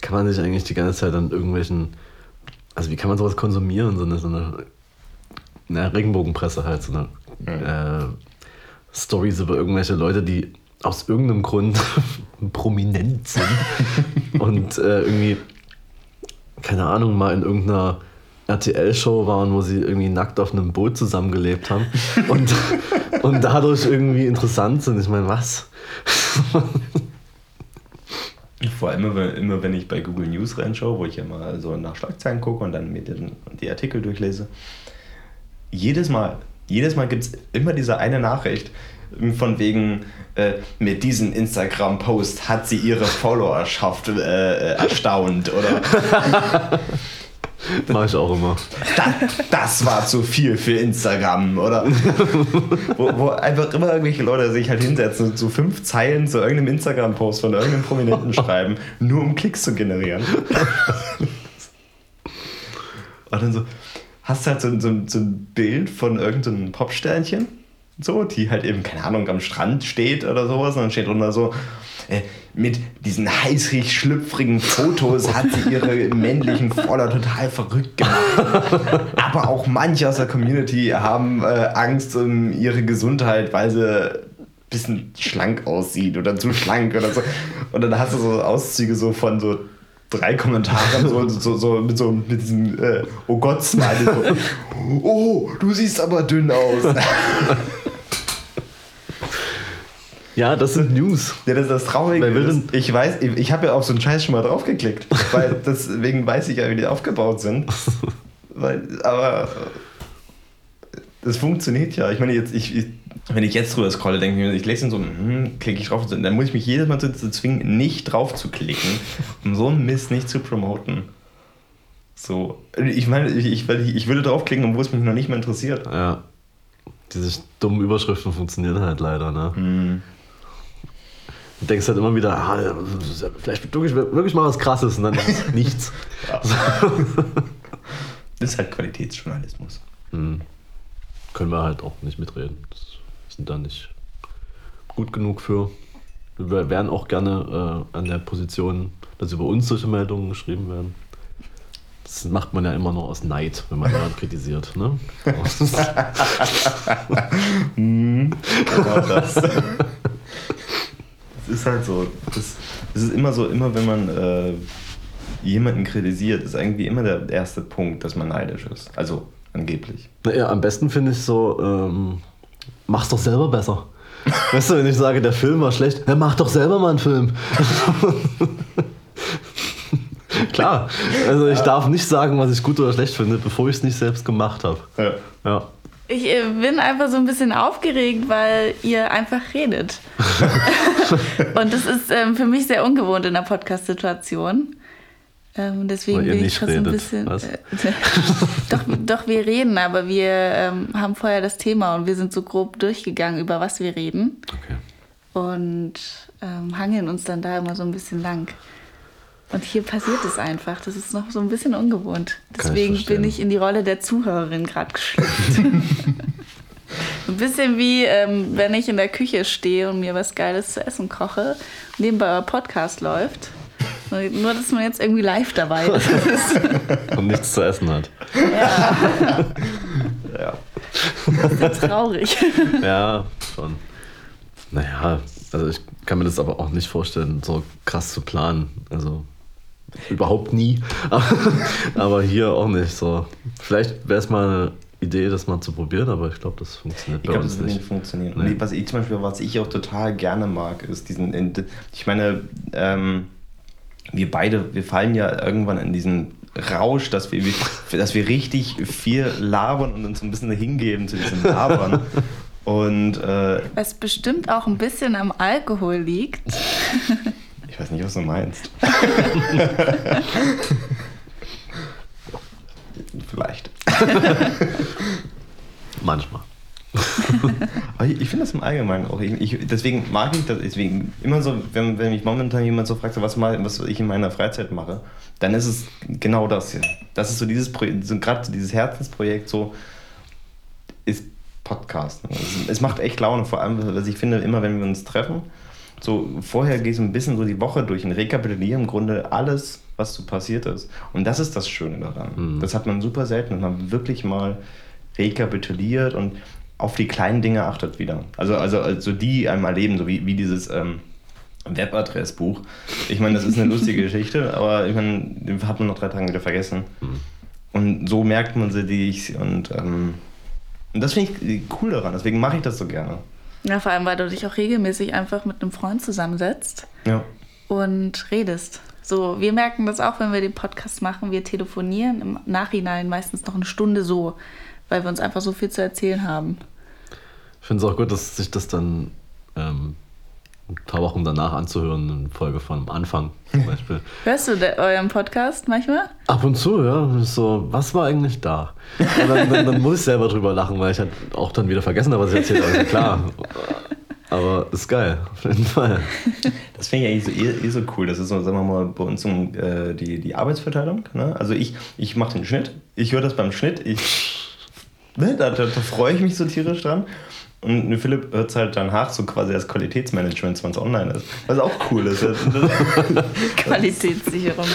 Kann man sich eigentlich die ganze Zeit an irgendwelchen, also wie kann man sowas konsumieren, so eine, so eine, eine Regenbogenpresse halt, so eine mhm. äh, Stories über irgendwelche Leute, die aus irgendeinem Grund prominent sind und äh, irgendwie, keine Ahnung, mal in irgendeiner RTL-Show waren, wo sie irgendwie nackt auf einem Boot zusammengelebt haben und, und dadurch irgendwie interessant sind. Ich meine, was? Vor allem immer, immer, wenn ich bei Google News reinschaue, wo ich ja mal so nach Schlagzeilen gucke und dann mir den, die Artikel durchlese. Jedes Mal, jedes Mal gibt es immer diese eine Nachricht von wegen, äh, mit diesem Instagram-Post hat sie ihre Followerschaft äh, äh erstaunt oder Mach ich auch immer. Das, das, war zu viel für Instagram, oder? wo, wo, einfach immer irgendwelche Leute sich halt hinsetzen und so fünf Zeilen zu irgendeinem Instagram-Post von irgendeinem Prominenten schreiben, nur um Klicks zu generieren. und dann so, hast du halt so, so, so ein Bild von irgendeinem Popsternchen, so, die halt eben, keine Ahnung, am Strand steht oder sowas, und dann steht drunter so, äh, mit diesen heißrig schlüpfrigen Fotos hat sie ihre männlichen Follower total verrückt gemacht. Aber auch manche aus der Community haben äh, Angst um ihre Gesundheit, weil sie ein bisschen schlank aussieht oder zu schlank oder so. Und dann hast du so Auszüge so von so drei Kommentaren so, so, so mit so mit diesem äh, Oh Gott Smiley so, Oh, du siehst aber dünn aus. Ja, das sind News. Ja, das ist das Traurige. Ist, ich weiß, ich habe ja auf so einen Scheiß schon mal draufgeklickt, weil deswegen weiß ich ja, wie die aufgebaut sind. weil, aber das funktioniert ja. Ich meine, jetzt, ich, ich wenn ich jetzt drüber scrolle, denke ich mir, ich lese so, hm, klicke ich drauf, dann muss ich mich jedes Mal dazu zwingen, nicht drauf zu klicken, um so einen Mist nicht zu promoten. So, ich meine, ich, ich, ich würde draufklicken, obwohl es mich noch nicht mehr interessiert. Ja. Diese dummen Überschriften funktionieren halt leider, ne? Hm. Du denkst halt immer wieder, ah, vielleicht wirklich, wirklich mal was Krasses und dann ist nichts. das ist halt Qualitätsjournalismus. Hm. Können wir halt auch nicht mitreden. Das sind da nicht gut genug für. Wir wären auch gerne äh, an der Position, dass über uns solche Meldungen geschrieben werden. Das macht man ja immer nur aus Neid, wenn man jemanden kritisiert. Ne? das ist halt so. Das, das ist immer so, immer wenn man äh, jemanden kritisiert, ist irgendwie immer der erste Punkt, dass man neidisch ist. Also angeblich. Naja, am besten finde ich so, ähm, mach's doch selber besser. weißt du, wenn ich sage, der Film war schlecht, ja, mach doch selber mal einen Film. Klar, also ich ja. darf nicht sagen, was ich gut oder schlecht finde, bevor ich es nicht selbst gemacht habe. Ja. ja. Ich äh, bin einfach so ein bisschen aufgeregt, weil ihr einfach redet. und das ist ähm, für mich sehr ungewohnt in der Podcast-Situation. Ähm, deswegen bin ich schon so ein bisschen. Äh, doch, doch, wir reden, aber wir ähm, haben vorher das Thema und wir sind so grob durchgegangen, über was wir reden. Okay. Und ähm, hangeln uns dann da immer so ein bisschen lang. Und hier passiert es einfach. Das ist noch so ein bisschen ungewohnt. Deswegen ich bin ich in die Rolle der Zuhörerin gerade geschlüpft. ein bisschen wie, ähm, wenn ich in der Küche stehe und mir was Geiles zu essen koche, nebenbei euer Podcast läuft. Nur, dass man jetzt irgendwie live dabei ist. und nichts zu essen hat. Ja. ja. Das ist ja traurig. Ja, schon. Naja, also ich kann mir das aber auch nicht vorstellen, so krass zu planen. Also Überhaupt nie. Aber hier auch nicht so. Vielleicht wäre es mal Idee, das mal zu probieren, aber ich glaube, das funktioniert ich bei glaube, uns das wird nicht. nicht funktionieren. Nee. Was ich zum Beispiel, was ich auch total gerne mag, ist diesen, ich meine, ähm, wir beide, wir fallen ja irgendwann in diesen Rausch, dass wir, dass wir richtig viel labern und uns ein bisschen hingeben zu diesem Labern. Und äh, Was bestimmt auch ein bisschen am Alkohol liegt. ich weiß nicht, was du meinst. Vielleicht. Manchmal. Ich, finde das im Allgemeinen auch. Ich, ich, deswegen mag ich das. Deswegen immer so, wenn, wenn mich momentan jemand so fragt, so, was, mal, was ich in meiner Freizeit mache, dann ist es genau das hier. Das ist so dieses Projekt, so, gerade so dieses Herzensprojekt, so ist Podcast. Es, es macht echt Laune, vor allem, was ich finde, immer wenn wir uns treffen. So, vorher geht so ein bisschen so die Woche durch und rekapitulieren im Grunde alles, was so passiert ist. Und das ist das Schöne daran. Das hat man super selten, dass man wirklich mal rekapituliert und auf die kleinen Dinge achtet wieder. Also, also, also die einem erleben, so wie, wie dieses ähm, Webadressbuch. Ich meine, das ist eine lustige Geschichte, aber ich meine, den hat man nach drei Tagen wieder vergessen. Und so merkt man sie die und, ähm, und das finde ich cool daran, deswegen mache ich das so gerne. Ja, vor allem, weil du dich auch regelmäßig einfach mit einem Freund zusammensetzt Ja. und redest. So, wir merken das auch, wenn wir den Podcast machen. Wir telefonieren im Nachhinein meistens noch eine Stunde so, weil wir uns einfach so viel zu erzählen haben. Ich finde es auch gut, dass sich das dann ähm, ein paar Wochen danach anzuhören, eine Folge von Anfang zum Beispiel. Hörst du de- euren Podcast manchmal? Ab und zu, ja. So, was war eigentlich da? Und dann, dann, dann muss ich selber drüber lachen, weil ich halt auch dann wieder vergessen habe, was ich erzählt habe. Ist ja Klar. Aber ist geil, auf jeden Fall. Das finde ich eigentlich so, eh, eh so cool. Das ist so, sagen wir mal, bei uns so, äh, die, die Arbeitsverteilung. Ne? Also ich, ich mache den Schnitt, ich höre das beim Schnitt, ich, ne, da, da, da freue ich mich so tierisch dran. Und Philipp hört es halt danach so quasi als Qualitätsmanagement, wenn es online ist. Was auch cool ist. Qualitätssicherung.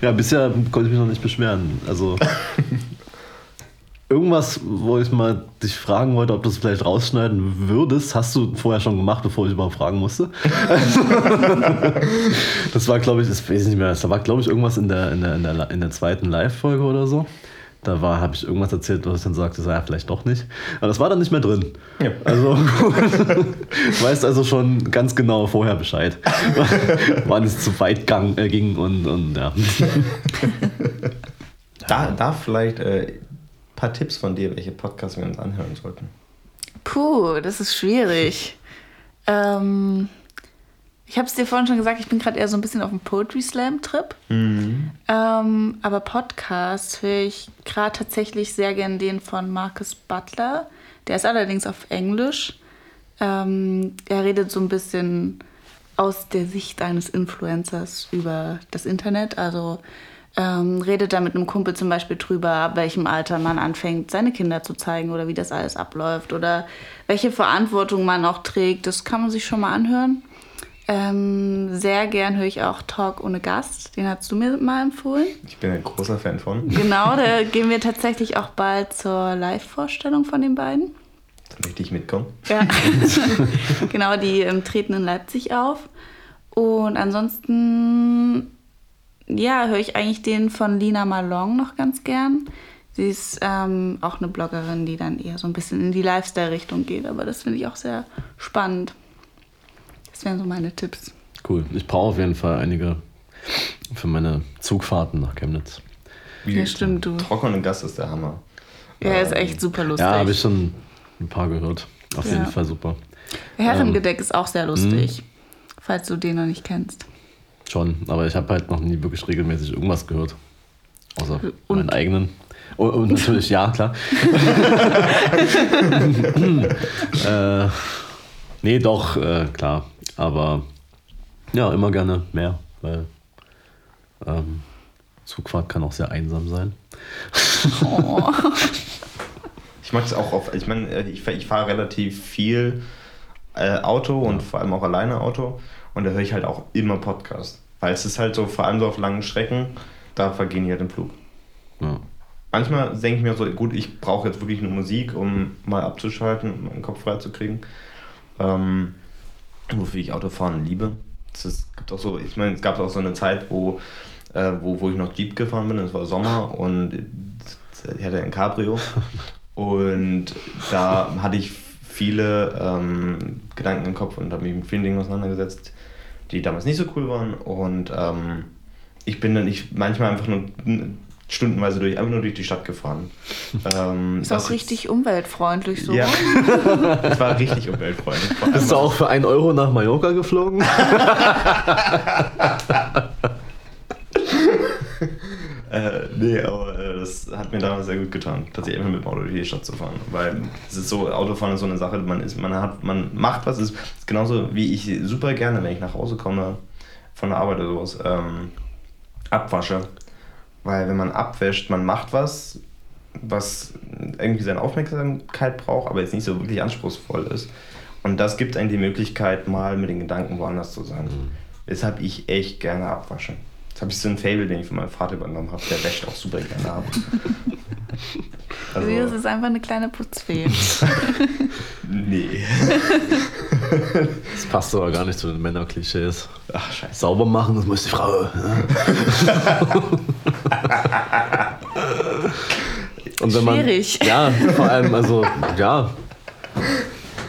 Ja, bisher konnte ich mich noch nicht beschweren. Also irgendwas, wo ich mal dich fragen wollte, ob du es vielleicht rausschneiden würdest, hast du vorher schon gemacht, bevor ich überhaupt fragen musste. das war, glaube ich, das weiß ich nicht mehr. Das war, glaube ich, irgendwas in der, in der, in der, in der zweiten Live-Folge oder so. Da war, habe ich irgendwas erzählt, was ich dann sagte, sei ja vielleicht doch nicht. Aber das war dann nicht mehr drin. Ja. Also, du weißt also schon ganz genau vorher Bescheid, wann es zu weit gang, äh, ging und, und ja. da, da vielleicht ein äh, paar Tipps von dir, welche Podcasts wir uns anhören sollten. Puh, das ist schwierig. Ähm, ich habe es dir vorhin schon gesagt, ich bin gerade eher so ein bisschen auf dem Poetry Slam Trip. Ähm, aber Podcasts höre ich gerade tatsächlich sehr gern den von Marcus Butler. Der ist allerdings auf Englisch. Ähm, er redet so ein bisschen aus der Sicht eines Influencers über das Internet. Also ähm, redet da mit einem Kumpel zum Beispiel drüber, ab welchem Alter man anfängt, seine Kinder zu zeigen oder wie das alles abläuft oder welche Verantwortung man auch trägt. Das kann man sich schon mal anhören. Ähm, sehr gern höre ich auch Talk ohne Gast. Den hast du mir mal empfohlen. Ich bin ein großer Fan von. Genau, da gehen wir tatsächlich auch bald zur Live-Vorstellung von den beiden. Da möchte ich mitkommen. Ja, genau, die ähm, treten in Leipzig auf. Und ansonsten, ja, höre ich eigentlich den von Lina Malong noch ganz gern. Sie ist ähm, auch eine Bloggerin, die dann eher so ein bisschen in die Lifestyle-Richtung geht, aber das finde ich auch sehr spannend. Das wären so meine Tipps. Cool. Ich brauche auf jeden Fall einige für meine Zugfahrten nach Chemnitz. Wie Ja, stimmt, du. Trocken und Gast ist der Hammer. Ja, ist Ähm, echt super lustig. Ja, habe ich schon ein paar gehört. Auf Ja. jeden Fall super. Herrengedeck ist auch sehr lustig, falls du den noch nicht kennst. Schon, aber ich habe halt noch nie wirklich regelmäßig irgendwas gehört. Außer Und- meinen eigenen. Und, und natürlich, ja, klar. äh, nee, doch, äh, klar. Aber ja, immer gerne mehr, weil ähm, Zugfahrt kann auch sehr einsam sein. Oh. Ich mag es auch auf, ich meine, äh, ich, ich fahre relativ viel äh, Auto und vor allem auch alleine Auto und da höre ich halt auch immer Podcast. Weil es ist halt so, vor allem so auf langen Strecken, da vergehen die halt im Flug. Ja. Manchmal denke ich mir so, gut, ich brauche jetzt wirklich nur Musik, um mal abzuschalten, um meinen Kopf frei zu kriegen. Ähm, wofür ich Autofahren liebe. Es gibt auch so, ich meine, es gab auch so eine Zeit, wo, äh, wo, wo ich noch Jeep gefahren bin, es war Sommer und ich hatte ein Cabrio und da hatte ich viele ähm, Gedanken im Kopf und habe mich mit vielen Dingen auseinandergesetzt, die damals nicht so cool waren und ähm, ich bin dann ich manchmal einfach nur stundenweise durch, einfach nur durch die Stadt gefahren. Ähm, ist auch richtig umweltfreundlich so. Ja, es war richtig umweltfreundlich. Bist du auch für einen Euro nach Mallorca geflogen? äh, nee, aber äh, das hat mir damals sehr gut getan, tatsächlich immer mit dem Auto durch die Stadt zu fahren. Weil es ist so, Autofahren ist so eine Sache, man, ist, man, hat, man macht was, ist, ist genauso wie ich super gerne, wenn ich nach Hause komme von der Arbeit oder sowas, ähm, abwasche weil wenn man abwäscht, man macht was, was irgendwie seine Aufmerksamkeit braucht, aber jetzt nicht so wirklich anspruchsvoll ist. Und das gibt einem die Möglichkeit, mal mit den Gedanken woanders zu sein. Mhm. Weshalb ich echt gerne abwasche. Habe ich so ein Fable, den ich von meinem Vater übernommen habe. Der wäscht auch super gerne ab. also, das ist einfach eine kleine Putzfee. nee. Das passt aber gar nicht zu den Männerklischees. Ach, scheiße. Sauber machen, das muss die Frau. Und wenn man, Schwierig. Ja, vor allem, also, ja,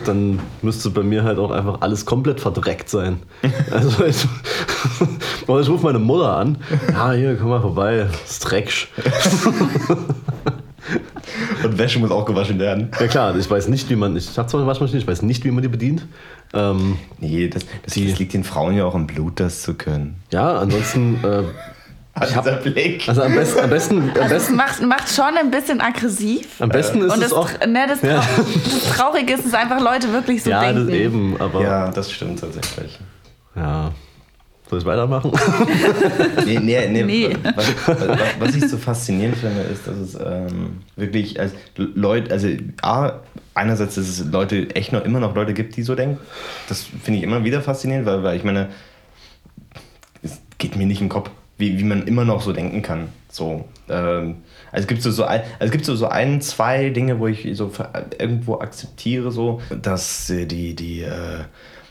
dann müsste bei mir halt auch einfach alles komplett verdreckt sein. Also ich, ich rufe meine Mutter an. Ja, hier, komm mal vorbei. Ist Drecksch. Und Wäsche muss auch gewaschen werden. Ja klar, ich weiß nicht, wie man. Ich habe zwar eine Waschmaschine, ich weiß nicht, wie man die bedient. Ähm, nee, das, das, die, das, liegt den Frauen ja auch im Blut, das zu können. Ja, ansonsten. Äh, ich hab, Blick. Also am besten. Am besten, am also besten macht, macht schon ein bisschen aggressiv. Am besten ist Und es auch. Ne, das, ja. das Traurige ist, dass einfach Leute wirklich so ja, denken. Ja, eben, aber. Ja, das stimmt tatsächlich. Ja. Soll ich weitermachen? nee, nee, nee. nee. Was, was, was, ich so faszinierend finde, ist, dass es ähm, wirklich als Leute, also A, einerseits, dass es Leute, echt noch immer noch Leute gibt, die so denken. Das finde ich immer wieder faszinierend, weil, weil ich meine, es geht mir nicht im Kopf, wie, wie man immer noch so denken kann. So, ähm, also es gibt so, so, ein, also es gibt so, so ein, zwei Dinge, wo ich so irgendwo akzeptiere, so, dass die, die, äh,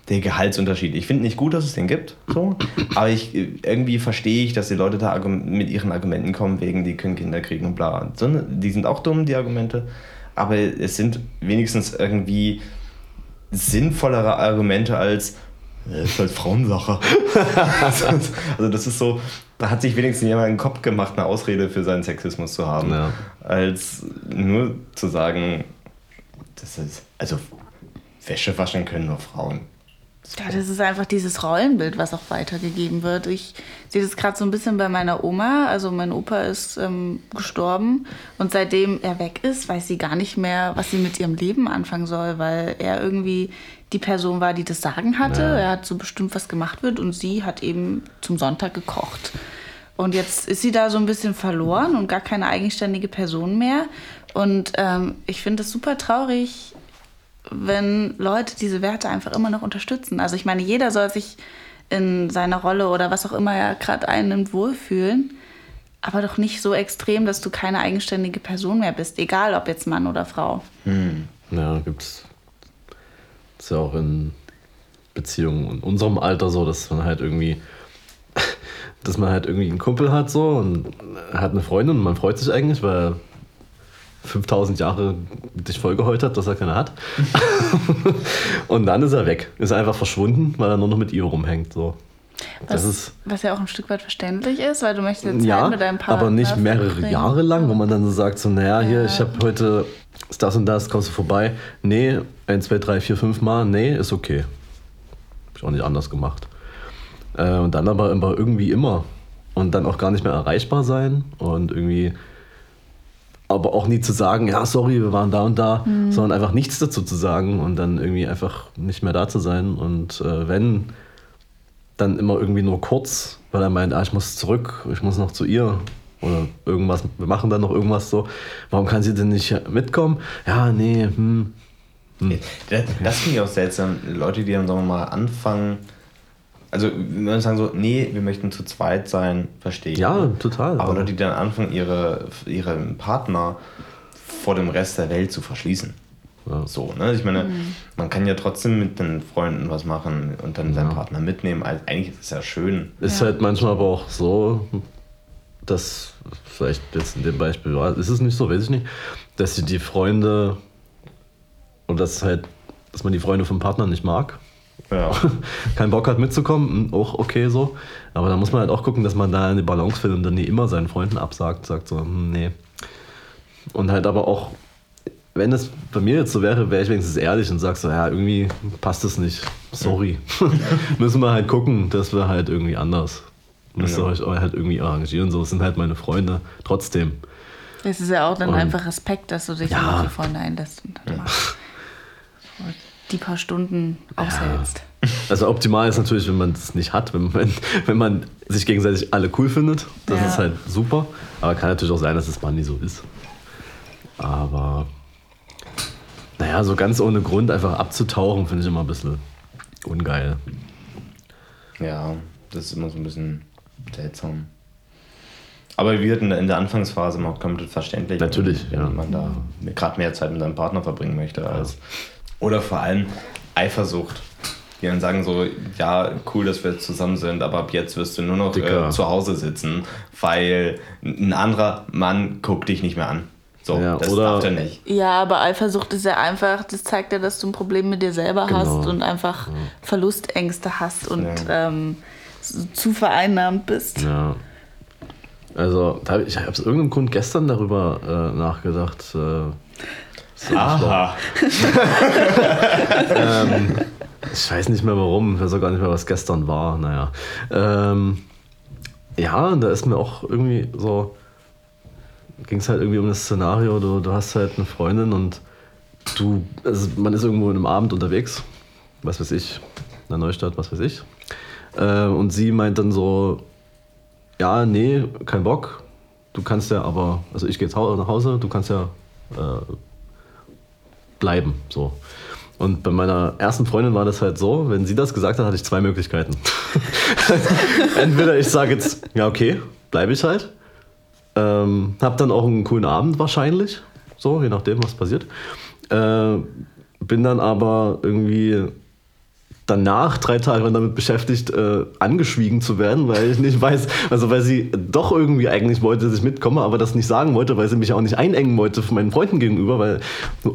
der Gehaltsunterschied. Ich finde nicht gut, dass es den gibt, so, aber ich, irgendwie verstehe ich, dass die Leute da mit ihren Argumenten kommen, wegen die können Kinder kriegen und bla. Ne, die sind auch dumm, die Argumente, aber es sind wenigstens irgendwie sinnvollere Argumente als das ist halt Frauensache. also das ist so, da hat sich wenigstens jemand einen Kopf gemacht, eine Ausrede für seinen Sexismus zu haben, ja. als nur zu sagen, das ist, also Wäsche waschen können nur Frauen. Ja, das ist einfach dieses Rollenbild, was auch weitergegeben wird. Ich sehe das gerade so ein bisschen bei meiner Oma. Also mein Opa ist ähm, gestorben und seitdem er weg ist, weiß sie gar nicht mehr, was sie mit ihrem Leben anfangen soll, weil er irgendwie die Person war, die das Sagen hatte. Ja. Er hat so bestimmt, was gemacht wird und sie hat eben zum Sonntag gekocht. Und jetzt ist sie da so ein bisschen verloren und gar keine eigenständige Person mehr. Und ähm, ich finde das super traurig, wenn Leute diese Werte einfach immer noch unterstützen. Also ich meine, jeder soll sich in seiner Rolle oder was auch immer er gerade einnimmt wohlfühlen, aber doch nicht so extrem, dass du keine eigenständige Person mehr bist, egal ob jetzt Mann oder Frau. Hm. Ja, gibt's. Ist ja auch in Beziehungen in unserem Alter so, dass man halt irgendwie dass man halt irgendwie einen Kumpel hat so und hat eine Freundin und man freut sich eigentlich, weil 5000 Jahre dich vollgeheult hat, dass er keine hat. und dann ist er weg. Ist einfach verschwunden, weil er nur noch mit ihr rumhängt. So. Was, ist, was ja auch ein Stück weit verständlich ist, weil du möchtest jetzt ja, mit deinem Partner aber nicht mehrere verbringen. Jahre lang, wo man dann so sagt, so, naja, ja. hier, ich habe heute das und das, kommst du vorbei? Nee, 1, 2, 3, 4, 5 Mal, nee, ist okay. Hab ich auch nicht anders gemacht. Äh, und dann aber immer irgendwie immer. Und dann auch gar nicht mehr erreichbar sein und irgendwie aber auch nie zu sagen, ja, sorry, wir waren da und da, mhm. sondern einfach nichts dazu zu sagen und dann irgendwie einfach nicht mehr da zu sein. Und äh, wenn, dann immer irgendwie nur kurz, weil er meint, ah, ich muss zurück, ich muss noch zu ihr oder irgendwas, wir machen dann noch irgendwas so. Warum kann sie denn nicht mitkommen? Ja, nee, hm. hm. Das, das finde ich auch seltsam. Leute, die dann, sagen wir mal, anfangen, also wenn wir sagen so, nee, wir möchten zu zweit sein, verstehe ich. Ja, total. Aber Leute, die dann anfangen, ihre, ihren Partner vor dem Rest der Welt zu verschließen. Ja. So, ne? Ich meine, mhm. man kann ja trotzdem mit den Freunden was machen und dann ja. seinen Partner mitnehmen. Also eigentlich ist es ja schön. Ist ja. halt manchmal aber auch so, dass vielleicht jetzt in dem Beispiel war, ist es nicht so, weiß ich nicht, dass sie die Freunde und dass halt, dass man die Freunde vom Partner nicht mag. Ja. Keinen Bock hat mitzukommen, hm, auch okay so. Aber da muss man halt auch gucken, dass man da eine Balance findet und dann nie immer seinen Freunden absagt, sagt so, hm, nee. Und halt aber auch, wenn es bei mir jetzt so wäre, wäre ich wenigstens ehrlich und sag so, ja, irgendwie passt es nicht. Sorry. Müssen wir halt gucken, dass wir halt irgendwie anders. Müsst ihr Ja. euch halt irgendwie arrangieren. So, es sind halt meine Freunde. Trotzdem. Es ist ja auch dann Und- einfach Respekt, dass du dich Ja. auf die Freunde einlässt und dann mal die paar Stunden aushältst. Also optimal ist natürlich, wenn man das nicht hat, wenn, wenn, wenn man sich gegenseitig alle cool findet. Das Ja. ist halt super. Aber kann natürlich auch sein, dass es mal nie so ist. Aber naja, so ganz ohne Grund einfach abzutauchen, finde ich immer ein bisschen ungeil. Ja, das ist immer so ein bisschen seltsam. Aber wir hatten in der Anfangsphase noch komplett verständlich. Natürlich, wenn ja. man da gerade mehr Zeit mit seinem Partner verbringen möchte als. Oder vor allem Eifersucht. Die dann sagen so, ja, cool, dass wir jetzt zusammen sind, aber ab jetzt wirst du nur noch äh, zu Hause sitzen, weil ein anderer Mann guckt dich nicht mehr an. So, Ja, das oder- darf er nicht. Ja, aber Eifersucht ist ja einfach, das zeigt ja, dass du ein Problem mit dir selber Genau. hast und einfach Verlustängste hast und Ja. ähm, so- zu vereinnahmt bist. Ja. Also, da hab ich, habe aus irgendeinem Grund gestern darüber äh, nachgedacht. Äh, Aha. ähm, ich weiß nicht mehr warum, ich weiß auch gar nicht mehr, was gestern war. Naja. Ähm, ja, und da ist mir auch irgendwie so. Ging es halt irgendwie um das Szenario, du, du hast halt eine Freundin und du, also man ist irgendwo in einem Abend unterwegs, was weiß ich, in der Neustadt, was weiß ich. Äh, und sie meint dann so, ja, nee, kein Bock. Du kannst ja aber, also ich gehe jetzt nach Hause, du kannst ja äh, bleiben. So. Und bei meiner ersten Freundin war das halt so, wenn sie das gesagt hat, hatte ich zwei Möglichkeiten. Entweder ich sage jetzt, ja, okay, bleibe ich halt. Ähm, hab dann auch einen coolen Abend wahrscheinlich. So, je nachdem, was passiert. Äh, bin dann aber irgendwie danach drei Tage lang damit beschäftigt, äh, angeschwiegen zu werden, weil ich nicht weiß, also weil sie doch irgendwie eigentlich wollte, dass ich mitkomme, aber das nicht sagen wollte, weil sie mich auch nicht einengen wollte von meinen Freunden gegenüber, weil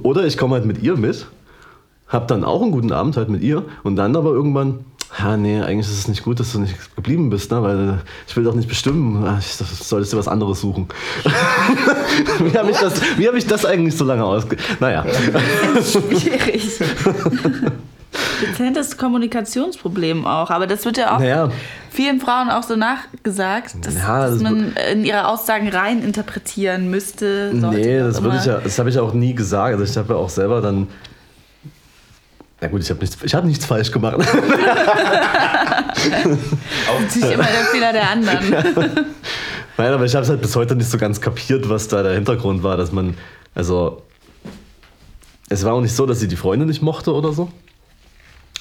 oder ich komme halt mit ihr mit, hab dann auch einen guten Abend halt mit ihr und dann aber irgendwann, ja nee, eigentlich ist es nicht gut, dass du nicht geblieben bist, ne? weil ich will doch nicht bestimmen, Ah, ich solltest du was anderes suchen. wie habe ich, das- wie hab ich das eigentlich so lange ausge... Naja. Schwierig. Dezentes Kommunikationsproblem auch, aber das wird ja auch Naja. vielen Frauen auch so nachgesagt, dass, Ja, dass das man in ihre Aussagen rein interpretieren müsste. Nee, das würde ich ja, das habe ich auch nie gesagt. Also ich habe ja auch selber dann. Na gut, ich habe nichts, ich habe nichts falsch gemacht. Natürlich immer der Fehler der anderen. Nein, aber ich habe es halt bis heute nicht so ganz kapiert, was da der Hintergrund war, dass man, also es war auch nicht so, dass sie die Freunde nicht mochte oder so.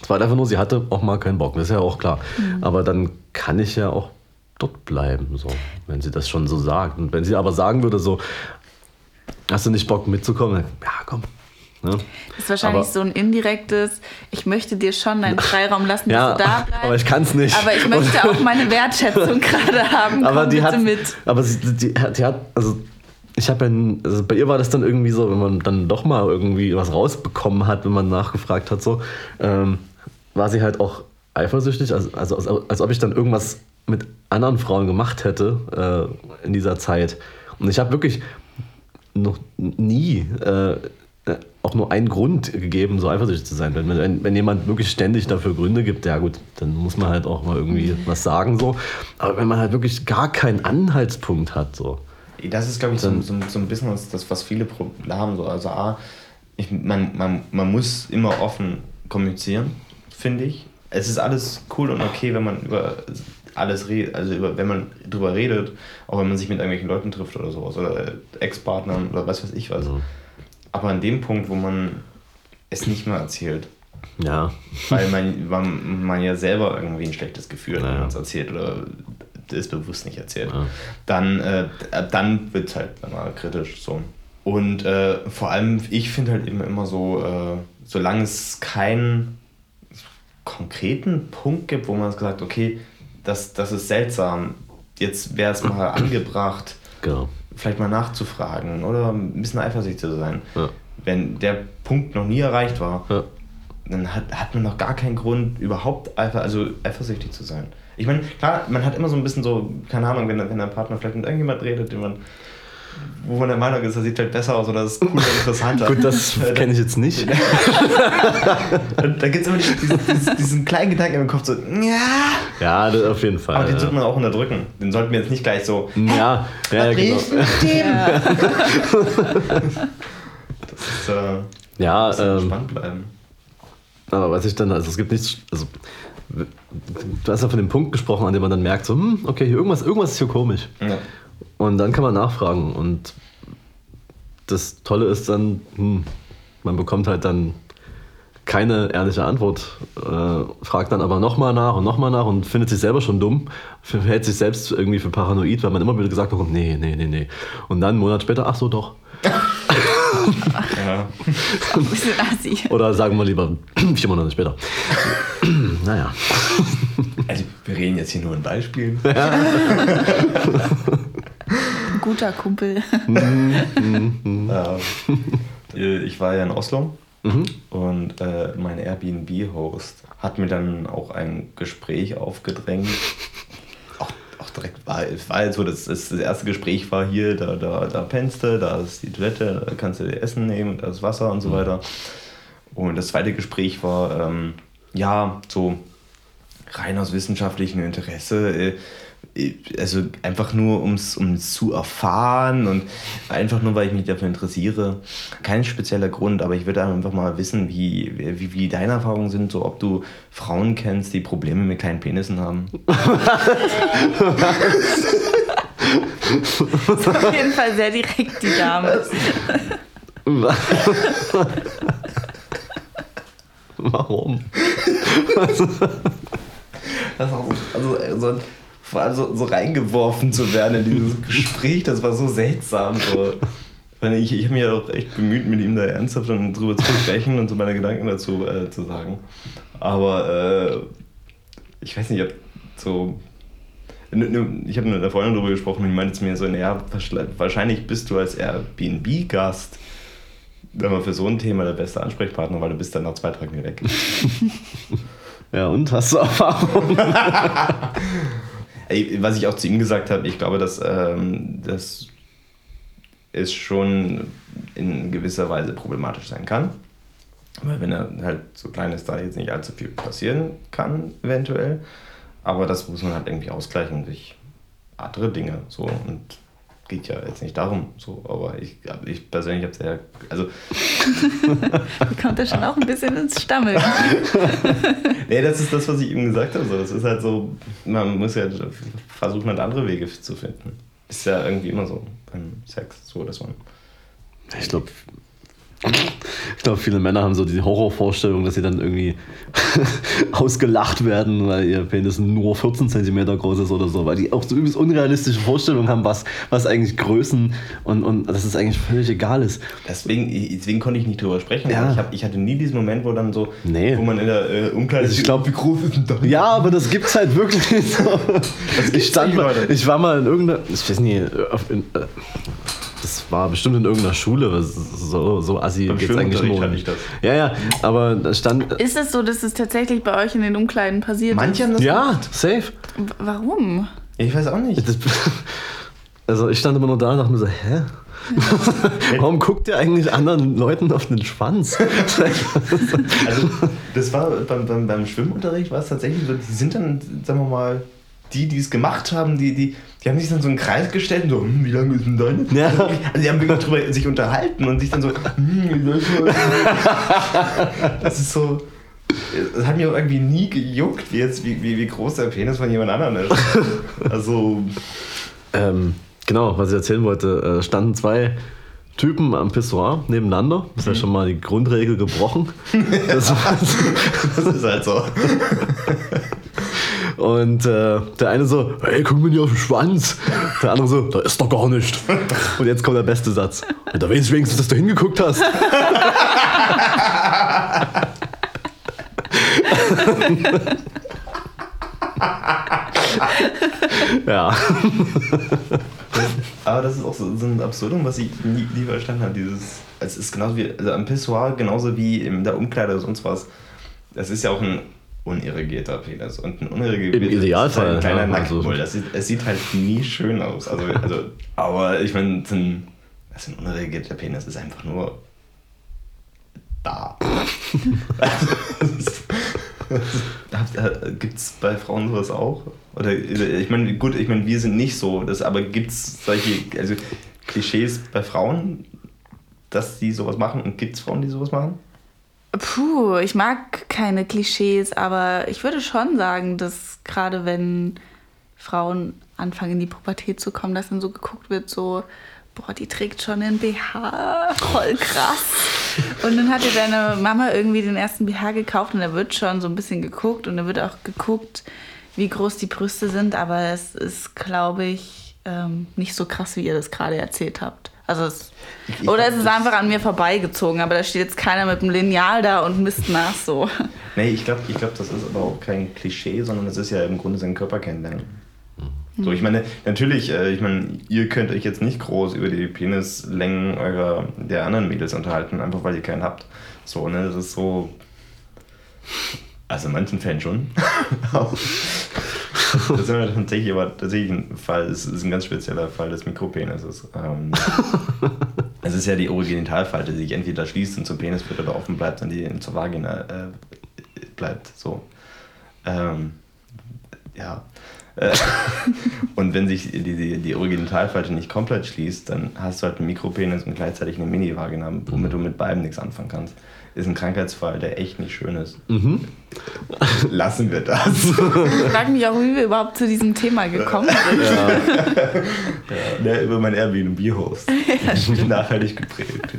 Es war einfach nur, sie hatte auch mal keinen Bock. Das ist ja auch klar. Aber dann kann ich ja auch dort bleiben, so, wenn sie das schon so sagt. Und wenn sie aber sagen würde, so, hast du nicht Bock mitzukommen? Dann, ja, komm. Ne? Das ist wahrscheinlich Aber- so ein indirektes, ich möchte dir schon deinen Freiraum lassen, Ja, dass du da bleibst. aber ich kann's nicht. Aber ich möchte auch meine Wertschätzung gerade haben. aber Komm die bitte hat, mit. aber sie, die, hat- die hat, also ich habe ja, also bei ihr war das dann irgendwie so, wenn man dann doch mal irgendwie was rausbekommen hat, wenn man nachgefragt hat, so, ähm, war sie halt auch eifersüchtig, also, also als, als ob ich dann irgendwas mit anderen Frauen gemacht hätte äh, in dieser Zeit. Und ich habe wirklich noch nie äh, auch nur einen Grund gegeben, so eifersüchtig zu sein. Wenn, wenn, wenn jemand wirklich ständig dafür Gründe gibt, ja gut, dann muss man halt auch mal irgendwie was sagen. So. Aber wenn man halt wirklich gar keinen Anhaltspunkt hat, so. Das ist, glaube ich, so, so, so ein bisschen das, was viele Pro- haben. So. Also A, ich, man, man, man muss immer offen kommunizieren, finde ich. Es ist alles cool und okay, wenn man über alles redet, also über, wenn man drüber redet, auch wenn man sich mit irgendwelchen Leuten trifft oder sowas, oder Ex-Partnern oder was weiß ich was. Aber an dem Punkt, wo man es nicht mehr erzählt, Ja. weil man, weil man ja selber irgendwie ein schlechtes Gefühl hat, wenn man es erzählt oder es bewusst nicht erzählt, Ja. dann, äh, dann wird es halt mal kritisch so. Und äh, vor allem, ich finde halt immer, immer so, äh, solange es keinen konkreten Punkt gibt, wo man sagt, okay, das, das ist seltsam, jetzt wäre es mal angebracht, Genau. vielleicht mal nachzufragen oder ein bisschen eifersüchtig zu sein. Ja. Wenn der Punkt noch nie erreicht war, Ja. dann hat, hat man noch gar keinen Grund, überhaupt eifer, also eifersüchtig zu sein. Ich meine, klar, man hat immer so ein bisschen so, keine Ahnung, wenn, wenn der Partner vielleicht mit irgendjemand redet, den man, wo man der Meinung ist, das sieht halt besser aus oder das ist cooler, interessanter. Gut, das Äh, kenne ich jetzt nicht. Und da gibt es immer diesen, diesen, diesen kleinen Gedanken im Kopf, so, ja. Ja, das auf jeden Fall. Aber den ja. sollte man auch unterdrücken. Den sollten wir jetzt nicht gleich so. Ja, ja, ja genau. Ja. Das ist, äh, Ja, muss ähm, spannend bleiben. aber was ich dann, also es gibt nichts, also du hast ja von dem Punkt gesprochen, an dem man dann merkt, so, hm, okay, hier irgendwas, irgendwas ist hier komisch. Ja. Und dann kann man nachfragen und das Tolle ist dann, hm, man bekommt halt dann keine ehrliche Antwort, äh, fragt dann aber nochmal nach und nochmal nach und findet sich selber schon dumm, hält sich selbst irgendwie für paranoid, weil man immer wieder gesagt bekommt, nee, nee, nee, nee. Und dann einen Monat später, ach so, doch. Ja. Oder sagen wir lieber vier Monate später. Naja. Also, wir reden jetzt hier nur in Beispielen. Ein guter Kumpel. Ähm, äh, ich war ja in Oslo Mhm. und äh, mein Airbnb-Host hat mir dann auch ein Gespräch aufgedrängt. Auch, auch direkt, war, es war jetzt so, das, das, das erste Gespräch war hier, da, da, da pennst du, da ist die Toilette, da kannst du dir Essen nehmen, da ist Wasser und so weiter. Und das zweite Gespräch war, ähm, ja, so rein aus wissenschaftlichem Interesse, äh, äh, also einfach nur ums, ums zu erfahren und einfach nur, weil ich mich dafür interessiere. Kein spezieller Grund, aber ich würde einfach mal wissen, wie, wie, wie deine Erfahrungen sind, so ob du Frauen kennst, die Probleme mit kleinen Penissen haben. Ist auf jeden Fall sehr direkt, die Dame. Warum? Das auch, also, also, allem so, so reingeworfen zu werden in dieses Gespräch, das war so seltsam. So. Ich, ich, habe mich ja auch echt bemüht, mit ihm da ernsthaft drüber zu sprechen und so meine Gedanken dazu äh, zu sagen. Aber äh, ich weiß nicht, ich habe so. Ich habe mit einer Freundin darüber gesprochen und die meinte zu mir so, naja, wahrscheinlich bist du als Airbnb-Gast wenn man für so ein Thema der beste Ansprechpartner, weil du bist dann nach zwei Tagen weg. Ja, und hast du Erfahrung? Ey, was ich auch zu ihm gesagt habe, ich glaube, dass ähm, das ist schon in gewisser Weise problematisch sein kann. Weil wenn er halt so klein ist, da jetzt nicht allzu viel passieren kann, eventuell. Aber das muss man halt irgendwie ausgleichen durch andere Dinge. So. Und geht ja jetzt nicht darum, so, aber ich, ich persönlich habe sehr, also Da kommt er schon auch ein bisschen ins Stammeln. nee, das ist das, was ich ihm gesagt habe. So. Das ist halt so, man muss ja versuchen, halt andere Wege zu finden. Ist ja irgendwie immer so beim Sex, so dass man. Ich glaube, ich glaube, viele Männer haben so die Horrorvorstellung, dass sie dann irgendwie ausgelacht werden, weil ihr Penis nur 14 cm groß ist oder so, weil die auch so übelst unrealistische Vorstellungen haben, was, was eigentlich Größen und, und dass es eigentlich völlig egal ist. Deswegen, deswegen konnte ich nicht drüber sprechen. Ja. Ich, hab, ich hatte nie diesen Moment, wo dann so, Nee. wo man in der äh, Umkleide Also ich glaub- wie groß ist denn das? Ja, aber das gibt's halt wirklich so. ich, stand mal, ich war mal in irgendeiner, ich weiß nicht, auf- in, äh, das war bestimmt in irgendeiner Schule, so, so assi Beim geht's eigentlich nur. hatte ich das. Ja, ja, aber da stand, Ist es so, dass es tatsächlich bei euch in den Umkleiden passiert Manche haben ist? das ja, safe. W- Warum? Ich weiß auch nicht. Das, also ich stand immer nur da und dachte mir so, hä? Warum guckt ihr eigentlich anderen Leuten auf den Schwanz? Also, das war beim, beim, beim Schwimmunterricht war es tatsächlich so, die sind dann, sagen wir mal, die, die es gemacht haben, die, die, die haben sich dann so in einen Kreis gestellt und so, hm, wie lange ist denn deine? Ja. Also, die haben wirklich drüber sich unterhalten und sich dann so, hm? Das ist so. Es hat mir auch irgendwie nie gejuckt, wie, jetzt, wie, wie, wie groß der Penis von jemand anderem ist. Also, ähm, genau, was ich erzählen wollte, äh, standen zwei Typen am Pissoir nebeneinander. Das ist ja schon mal die Grundregel gebrochen. Das, das ist halt so. Und äh, der eine so, hey, guck mir nicht auf den Schwanz. Der andere so, da ist doch gar nicht. Und jetzt kommt der beste Satz. Ja, da weiß ich wenigstens, dass du hingeguckt hast. ja. Aber das ist auch so, so ein Absurdum, was ich nie, nie verstanden habe. Dieses, es ist genauso wie also am Pissoir, genauso wie in der Umkleide oder sonst was. Das ist ja auch ein unirrigierter Penis. Und ein unirrigierter Im Idealfall, ist halt ein kleiner ja, also-. Das sieht, es sieht halt nie schön aus. Also, also, aber ich meine, ein, also ein unirrigierter Penis ist einfach nur da. Gibt es bei Frauen sowas auch? Oder ich meine, gut, ich meine, wir sind nicht so, das, aber gibt es solche also Klischees bei Frauen, dass die sowas machen? Und gibt es Frauen, die sowas machen? Puh, ich mag keine Klischees, aber ich würde schon sagen, dass gerade wenn Frauen anfangen in die Pubertät zu kommen, dass dann so geguckt wird, so, boah, die trägt schon einen BH, voll krass. Und dann hat dir deine Mama irgendwie den ersten BH gekauft und da wird schon so ein bisschen geguckt und da wird auch geguckt, wie groß die Brüste sind, aber es ist, glaube ich, ähm, nicht so krass, wie ihr das gerade erzählt habt. Also es, Ich- ich oder glaub, es ist einfach an mir vorbeigezogen, aber da steht jetzt keiner mit einem Lineal da und misst nach so. Nee, ich glaube, ich glaub, das ist aber auch kein Klischee, sondern es ist ja im Grunde seinen Körper kennenlernen. So, ich meine, natürlich, äh, ich meine, ihr könnt euch jetzt nicht groß über die Penislängen eurer der anderen Mädels unterhalten, einfach weil ihr keinen habt. So, ne, das ist so. Also in manchen Fällen schon. das ist aber tatsächlich, aber tatsächlich ein Fall, es ist ein ganz spezieller Fall des Mikropenises. Ähm, es ist ja die Originitalfalte, die sich entweder schließt und zum Penis wird oder offen bleibt und die zur Vagina äh, bleibt. So. Ähm, ja. Äh, und wenn sich die, die, die Originalfalte nicht komplett schließt, dann hast du halt einen Mikropenis und gleichzeitig eine Mini-Vagina, womit du mit beidem nichts anfangen kannst. Ist ein Krankheitsfall, der echt nicht schön ist. Lassen wir das. Ich frage mich auch, wie wir überhaupt zu diesem Thema gekommen sind. Ne, über mein Airbnb-Host. Nachhaltig geprägt.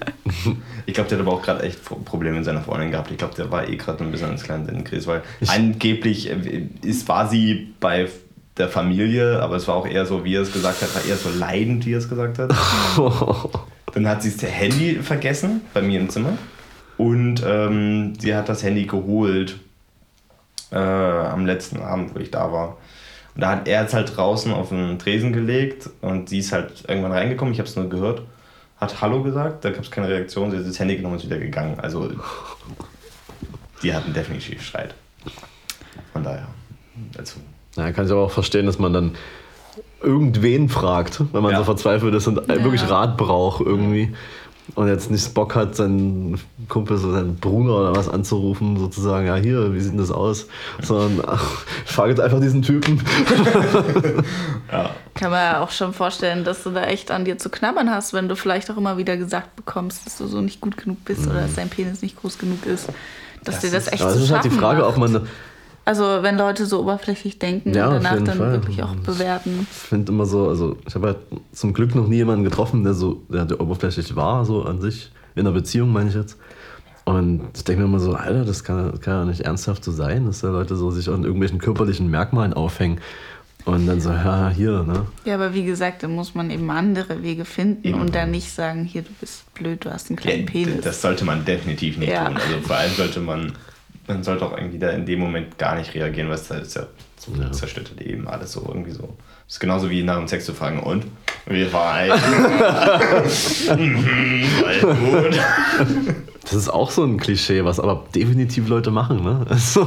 Ich glaube, der hat aber auch gerade echt Probleme mit seiner Freundin gehabt. Ich glaube, der war eh gerade ein bisschen ins kleine Sinnenkrise, weil angeblich äh, ist, war sie bei der Familie, aber es war auch eher so, wie er es gesagt hat, war eher so leidend, wie er es gesagt hat. Dann hat sie das Handy vergessen bei mir im Zimmer und ähm, sie hat das Handy geholt äh, am letzten Abend, wo ich da war. Und da hat er es halt draußen auf den Tresen gelegt und sie ist halt irgendwann reingekommen, ich habe es nur gehört, hat Hallo gesagt, da gab es keine Reaktion, sie hat das Handy genommen und ist wieder gegangen. Also die hatten definitiv Streit. Von daher. Also, Ja, kann ich aber auch verstehen, dass man dann irgendwen fragt, wenn man Ja. so verzweifelt ist und wirklich Ja. Rat braucht irgendwie. Und jetzt nicht Bock hat, seinen Kumpel, so seinen Bruder oder was anzurufen, sozusagen, ja hier, wie sieht denn das aus? Sondern, ach, jetzt einfach diesen Typen. ja. Kann man ja auch schon vorstellen, dass du da echt an dir zu knabbern hast, wenn du vielleicht auch immer wieder gesagt bekommst, dass du so nicht gut genug bist oder dass dein Penis nicht groß genug ist. Dass Das dir das ist- echt Aber zu es ist halt die schaffen Frage, macht. ob man, Also wenn Leute so oberflächlich denken Ja, und danach dann Fall. wirklich auch bewerten. ich finde immer so, also ich habe halt zum Glück noch nie jemanden getroffen, der so, der, der oberflächlich war, so an sich, in einer Beziehung meine ich jetzt. Und ich denke mir immer so, Alter, das kann, das kann ja nicht ernsthaft so sein, dass da Leute so sich an irgendwelchen körperlichen Merkmalen aufhängen. Und dann so, ja, hier, ne? Ja, aber wie gesagt, da muss man eben andere Wege finden Eben. und dann nicht sagen, hier, du bist blöd, du hast einen kleinen Ja, Penis. Das sollte man definitiv nicht Ja. tun. Also vor allem sollte man, man sollte auch irgendwie da in dem Moment gar nicht reagieren, weil es ist ja so Ja. zerstört halt eben alles so irgendwie so. Das ist genauso wie nach dem Sex zu fragen, und? Wie war? Mhm, gut. Das ist auch so ein Klischee, was aber definitiv Leute machen, ne? Also,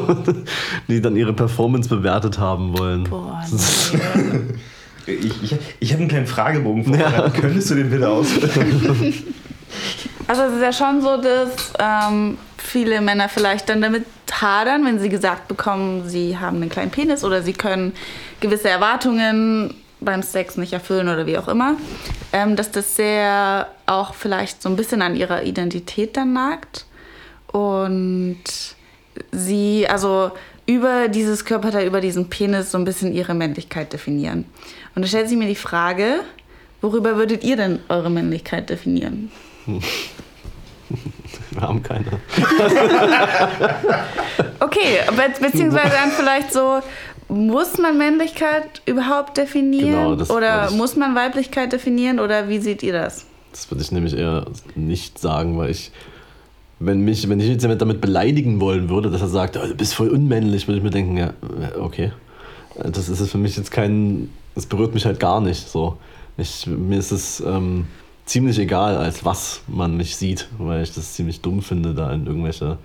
die dann ihre Performance bewertet haben wollen. Boah, nee. Ich, ich, ich habe einen kleinen Fragebogen vorbereitet. Könntest du den bitte ausfüllen? Also es ist ja schon so, dass ähm, viele Männer vielleicht dann damit hadern, wenn sie gesagt bekommen, sie haben einen kleinen Penis oder sie können gewisse Erwartungen beim Sex nicht erfüllen oder wie auch immer, ähm, dass das sehr auch vielleicht so ein bisschen an ihrer Identität dann nagt und sie also über dieses Körperteil, über diesen Penis so ein bisschen ihre Männlichkeit definieren. Und da stellt sich mir die Frage, worüber würdet ihr denn eure Männlichkeit definieren? Wir haben keine. Okay, be beziehungsweise dann vielleicht so, muss man Männlichkeit überhaupt definieren? Genau, das oder ich- muss man Weiblichkeit definieren? Oder wie seht ihr das? Das würde ich nämlich eher nicht sagen, weil ich, wenn mich, wenn ich jetzt jemand damit beleidigen wollen würde, dass er sagt, oh, du bist voll unmännlich, würde ich mir denken, ja, okay. das ist für mich jetzt kein, es berührt mich halt gar nicht so. Ich, mir ist es ähm, ziemlich egal, als was man mich sieht, weil ich das ziemlich dumm finde, da in irgendwelche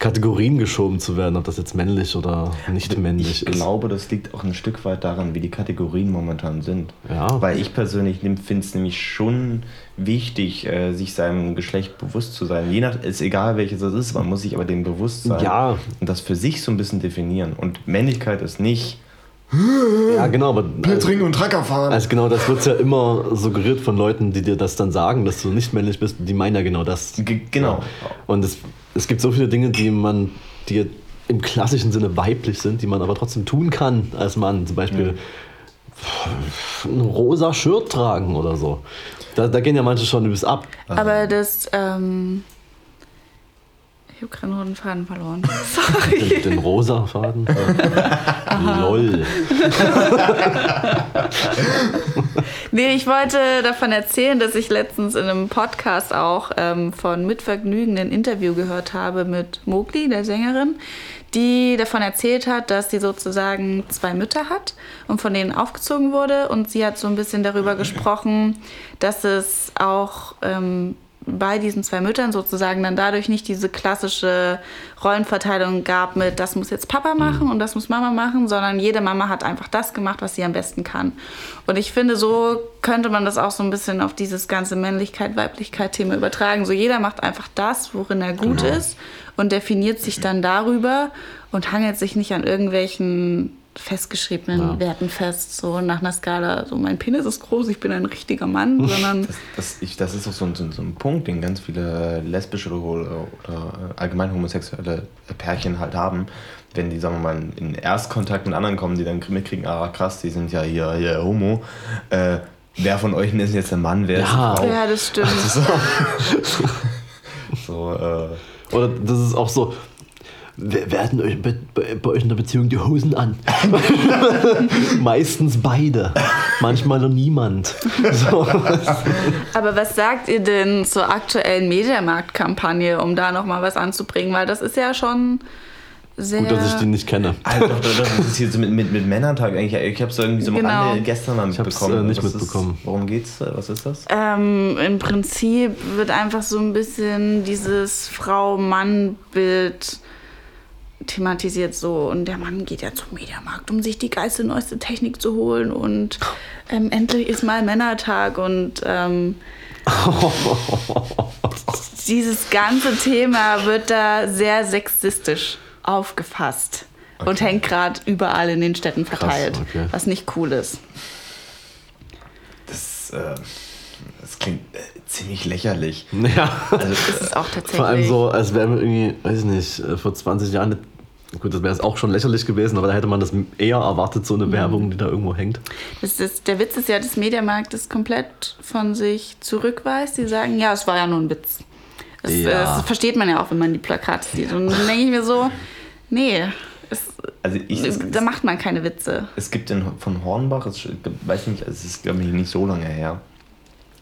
Kategorien geschoben zu werden, ob das jetzt männlich oder nicht männlich ich ist. Ich glaube, das liegt auch ein Stück weit daran, wie die Kategorien momentan sind. Ja. Weil ich persönlich finde es nämlich schon wichtig, äh, sich seinem Geschlecht bewusst zu sein. Je nach, ist egal welches das ist, man muss sich aber dem bewusst sein Ja. und das für sich so ein bisschen definieren. Und Männlichkeit ist nicht Ja, genau, aber trinken und Tracker fahren. also genau das wird ja immer suggeriert von Leuten, die dir das dann sagen, dass du nicht männlich bist, die meinen ja genau das. G genau. Und es, es gibt so viele Dinge, die man, die im klassischen Sinne weiblich sind, die man aber trotzdem tun kann als Mann. Zum Beispiel ein rosa Shirt tragen oder so. Da, da gehen ja manche schon übelst ab. Aber das, ähm, ich habe gerade noch den Faden verloren. Sorry. Den, den rosa Faden. Lol. Nee, ich wollte davon erzählen, dass ich letztens in einem Podcast auch ähm, von Mitvergnügen ein Interview gehört habe mit Mowgli, der Sängerin, die davon erzählt hat, dass sie sozusagen zwei Mütter hat und von denen aufgezogen wurde. Und sie hat so ein bisschen darüber gesprochen, dass es auch ähm, bei diesen zwei Müttern sozusagen dann dadurch nicht diese klassische Rollenverteilung gab mit, das muss jetzt Papa machen und das muss Mama machen, sondern jede Mama hat einfach das gemacht, was sie am besten kann. Und ich finde, so könnte man das auch so ein bisschen auf dieses ganze Männlichkeit-Weiblichkeit-Thema übertragen. So jeder macht einfach das, worin er gut ist und definiert sich dann darüber und hangelt sich nicht an irgendwelchen festgeschriebenen Ja. Werten fest, so nach einer Skala, so mein Penis ist groß, ich bin ein richtiger Mann, sondern Das, das, ich, das ist auch so ein, so, ein- so ein Punkt, den ganz viele lesbische oder, oder allgemein homosexuelle Pärchen halt haben. Wenn die, sagen wir mal, in Erstkontakt mit anderen kommen, die dann mitkriegen, ah krass, die sind ja hier, hier homo. Äh, wer von euch ist jetzt der Mann, wer ist Ja. Frau? ja, das stimmt. So, äh, Oder das ist auch so. Wer- Werden euch bei, bei, bei euch in der Beziehung die Hosen an? Meistens beide. Manchmal nur niemand. So. Aber was sagt ihr denn zur aktuellen Mediamarkt-Kampagne, um da nochmal was anzubringen? Weil das ist ja schon sehr. Gut, dass ich die nicht kenne. Alter, doch, doch, doch, das ist hier so mit, mit, mit Männertag eigentlich. Ich habe es irgendwie so am Genau. Rande gestern mal Ich mitbekommen. äh, nicht Was mitbekommen. Ist, worum geht's? Was ist das? ähm, Im Prinzip wird einfach so ein bisschen dieses Frau-Mann-Bild thematisiert so und der Mann geht ja zum Mediamarkt, um sich die geilste neueste Technik zu holen und ähm, endlich ist mal Männertag und ähm, dieses ganze Thema wird da sehr sexistisch aufgefasst und hängt gerade überall in den Städten verteilt, okay. was nicht cool ist. Das, äh, das klingt äh, ziemlich lächerlich. Ja. Also, Das ist auch tatsächlich. Vor allem so, als wäre irgendwie, weiß ich nicht, äh, vor 20 Jahren. nicht- Gut, das wäre jetzt auch schon lächerlich gewesen, aber da hätte man das eher erwartet, so eine Werbung, die da irgendwo hängt. Das ist, der Witz ist ja, dass Mediamarkt das komplett von sich zurückweist. Die sagen, ja, es war ja nur ein Witz. Das, Ja. das versteht man ja auch, wenn man die Plakate sieht. Und dann denke ich mir so, nee, es, also ich, es, da macht man keine Witze. es gibt den von Hornbach, es, weiß nicht, es ist glaube ich nicht so lange her.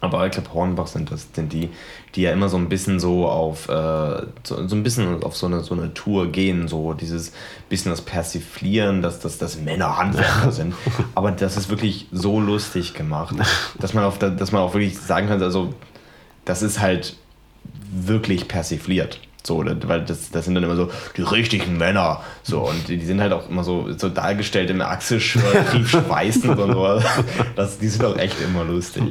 Aber ich glaube, Hornbach sind das, sind die, die ja immer so ein bisschen so auf äh, so, so ein bisschen auf so eine, so eine Tour gehen, so dieses bisschen das Persiflieren, dass, dass, dass Männer Handwerker sind. Aber das ist wirklich so lustig gemacht, dass man, auf, da- dass man auch wirklich sagen kann, also das ist halt wirklich persifliert. So, das- weil das, das sind dann immer so die richtigen Männer. So, und die, die sind halt auch immer so, so dargestellt im Achselschwert, tief schweißend und so. Das, die sind auch echt immer lustig.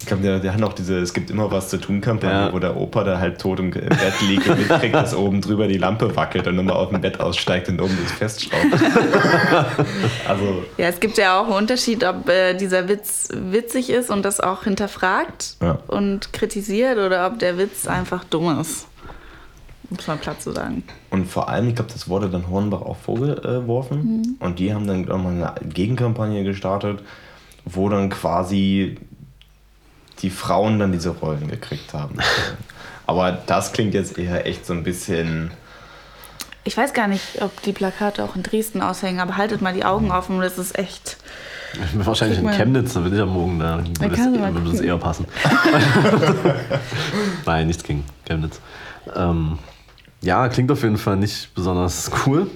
Ich glaube, der, der hat auch diese Es gibt immer was zu tun Kampagne, Ja. wo der Opa da halt tot im Bett liegt und mitkriegt, dass oben drüber die Lampe wackelt und immer auf dem Bett aussteigt und oben das festschraubt. also, Ja, es gibt ja auch einen Unterschied, ob äh, dieser Witz witzig ist und das auch hinterfragt Ja. und kritisiert oder ob der Witz einfach dumm ist. Um es mal platt zu sagen. Und vor allem, ich glaube, das wurde dann Hornbach auch vorgeworfen. Und die haben dann nochmal eine Gegenkampagne gestartet, wo dann quasi die Frauen dann diese Rollen gekriegt haben. Aber das klingt jetzt eher echt so ein bisschen. Ich weiß gar nicht, ob die Plakate auch in Dresden aushängen, aber haltet mal die Augen offen, das ist echt. Ich bin wahrscheinlich in. Chemnitz, da bin ich am Morgen da. Würde das, würde das gucken. eher passen. Nein, nichts gegen Chemnitz. Ähm, ja, klingt auf jeden Fall nicht besonders cool.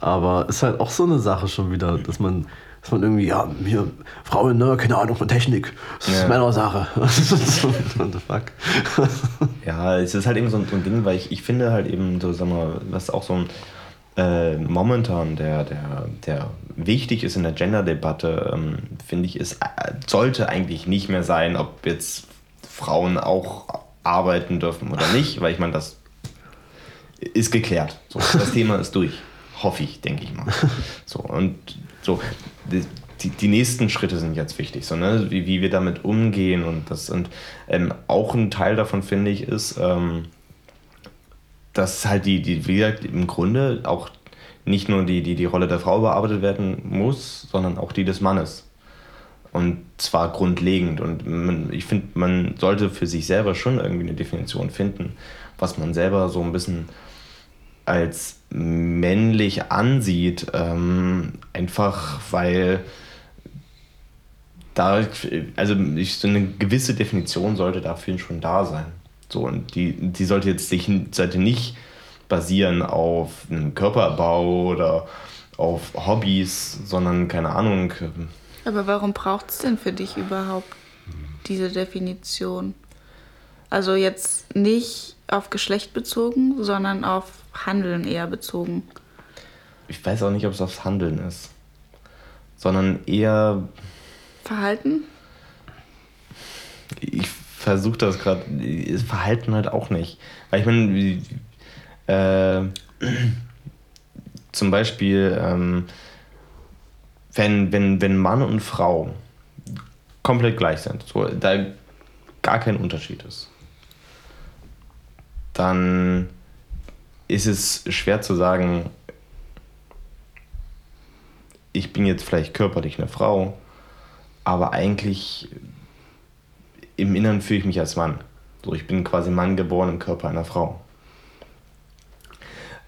Aber ist halt auch so eine Sache schon wieder, dass man, dass man irgendwie, ja, hier, Frauen, ne, keine Ahnung von Technik. Das ist Ja. Männersache. What the fuck? Ja, es ist halt eben so ein, so ein Ding, weil ich, ich finde halt eben so, sag mal, was auch so ein äh, momentan der, der, der wichtig ist in der Gender-Debatte, ähm, finde ich, ist, äh, sollte eigentlich nicht mehr sein, ob jetzt Frauen auch arbeiten dürfen oder nicht, weil ich meine, das ist geklärt. So, das Thema ist durch. Hoffe ich, denke ich mal. So, und so, die, die, nächsten Schritte sind jetzt wichtig, so, ne? wie, wie wir damit umgehen und das und ähm, auch ein Teil davon finde ich ist, ähm, dass halt die, die, wie gesagt, im Grunde auch nicht nur die, die, die Rolle der Frau bearbeitet werden muss, sondern auch die des Mannes. Und zwar grundlegend. Und man, ich finde, man sollte für sich selber schon irgendwie eine Definition finden, was man selber so ein bisschen als männlich ansieht. Ähm, einfach weil da, also ich, so eine gewisse Definition sollte dafür schon da sein. So, und die, die sollte jetzt sich sollte nicht basieren auf einem Körperbau oder auf Hobbys, sondern keine Ahnung. Aber warum braucht es denn für dich überhaupt diese Definition? Also jetzt nicht auf Geschlecht bezogen, sondern auf Handeln eher bezogen. Ich weiß auch nicht, ob es aufs Handeln ist, sondern eher Verhalten? ich versuche das gerade, Verhalten halt auch nicht. Weil ich meine, äh, zum Beispiel, ähm, wenn, wenn, wenn Mann und Frau komplett gleich sind, so, da gar kein Unterschied ist, dann ist es schwer zu sagen, ich bin jetzt vielleicht körperlich eine Frau, aber eigentlich im Inneren fühle ich mich als Mann. So, ich bin quasi Mann geboren im Körper einer Frau.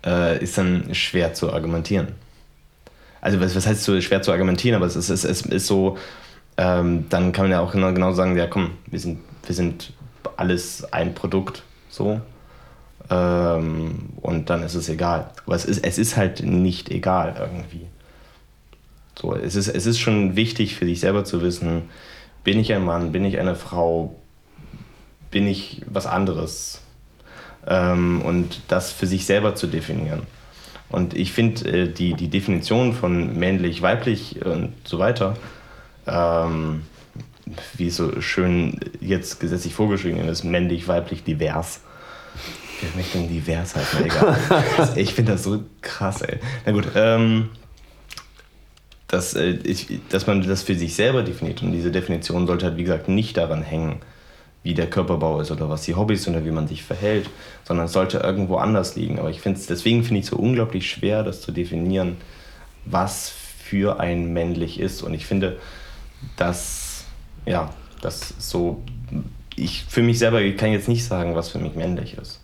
Äh, ist dann schwer zu argumentieren. Also was, was heißt so schwer zu argumentieren, aber es ist, es, es ist so, ähm, dann kann man ja auch genau, genau sagen, ja komm, wir sind, wir sind alles ein Produkt, so. Ähm, und dann ist es egal. Aber es ist, es ist halt nicht egal irgendwie. So, es, ist, es ist schon wichtig für sich selber zu wissen, bin ich ein Mann, bin ich eine Frau, bin ich was anderes? Ähm, und das für sich selber zu definieren. Und ich finde äh, die, die Definition von männlich, weiblich und so weiter, ähm, wie so schön jetzt gesetzlich vorgeschrieben ist, männlich, weiblich, divers. Wer möchte denn divers heißen? Egal. ich finde das so krass, ey. Na gut, ähm, dass, äh, ich, dass man das für sich selber definiert. Und diese Definition sollte halt, wie gesagt, nicht daran hängen, wie der Körperbau ist oder was die Hobbys sind oder wie man sich verhält, sondern es sollte irgendwo anders liegen. Aber ich finde es, deswegen finde ich es so unglaublich schwer, das zu definieren, was für ein männlich ist. Und ich finde, dass, ja, das so, ich für mich selber kann jetzt nicht sagen, was für mich männlich ist.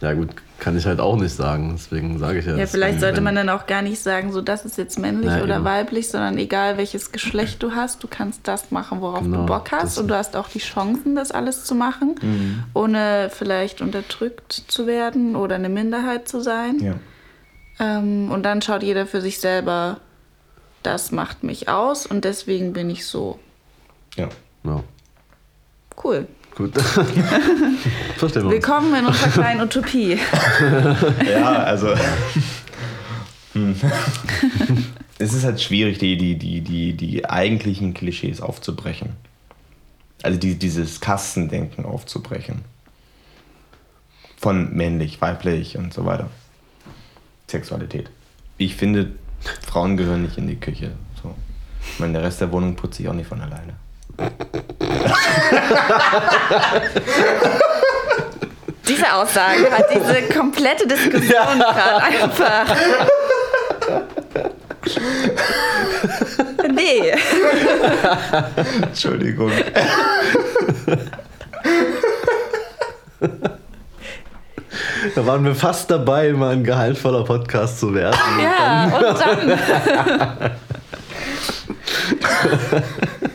Ja, gut, kann ich halt auch nicht sagen. Deswegen sage ich ja. Ja, vielleicht sollte man dann auch gar nicht sagen, so das ist jetzt männlich Ja, oder eben. weiblich, sondern egal welches Geschlecht du hast, du kannst das machen, worauf Genau, du Bock hast und du hast auch die Chancen, das alles zu machen, Mhm. ohne vielleicht unterdrückt zu werden oder eine Minderheit zu sein. Ja. Ähm, und dann schaut jeder für sich selber, das macht mich aus und deswegen bin ich so. Ja. Ja, Cool. Gut. Verstehen wir uns. Willkommen in unserer kleinen Utopie. Ja, also. hm. es ist halt schwierig, die, die, die, die, die eigentlichen Klischees aufzubrechen. Also die, dieses Kastendenken aufzubrechen. Von männlich, weiblich und so weiter. Sexualität. Ich finde, Frauen gehören nicht in die Küche. So. Ich meine, der Rest der Wohnung putzt sich auch nicht von alleine. Diese Aussage hat diese komplette Diskussion gerade einfach. Nee. Entschuldigung. Da waren wir fast dabei, mal ein gehaltvoller Podcast zu werden. Ja, und dann.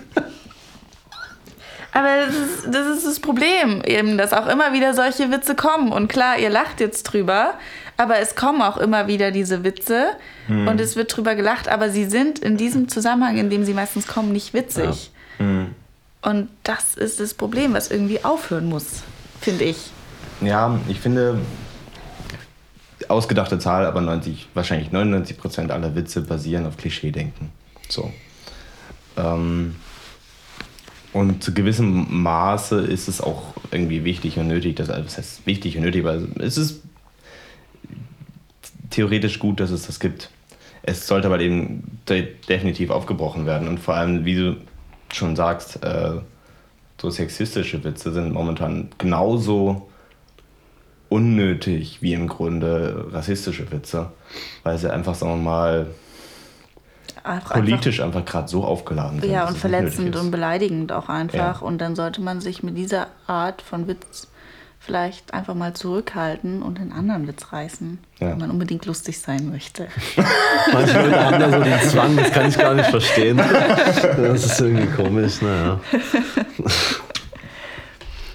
Aber das ist, das ist das Problem, eben, dass auch immer wieder solche Witze kommen. Und klar, ihr lacht jetzt drüber, aber es kommen auch immer wieder diese Witze Hm. und es wird drüber gelacht, aber sie sind in diesem Zusammenhang, in dem sie meistens kommen, nicht witzig. Hm. Und das ist das Problem, was irgendwie aufhören muss, finde ich. Ja, ich finde, ausgedachte Zahl, aber 90, wahrscheinlich 99 Prozent aller Witze basieren auf Klischeedenken. So. Ähm, und zu gewissem Maße ist es auch irgendwie wichtig und nötig, dass, also das heißt wichtig und nötig, weil es ist theoretisch gut, dass es das gibt. Es sollte aber eben de definitiv aufgebrochen werden und vor allem, wie du schon sagst, äh, so sexistische Witze sind momentan genauso unnötig wie im Grunde rassistische Witze, weil sie einfach, sagen wir mal, politisch einfach gerade so aufgeladen sind. Ja, und verletzend und beleidigend auch einfach. Ja. Und dann sollte man sich mit dieser Art von Witz vielleicht einfach mal zurückhalten und den anderen Witz reißen, Ja. wenn man unbedingt lustig sein möchte. Manche Leute haben da so den Zwang, das kann ich gar nicht verstehen. Das ist irgendwie komisch, naja.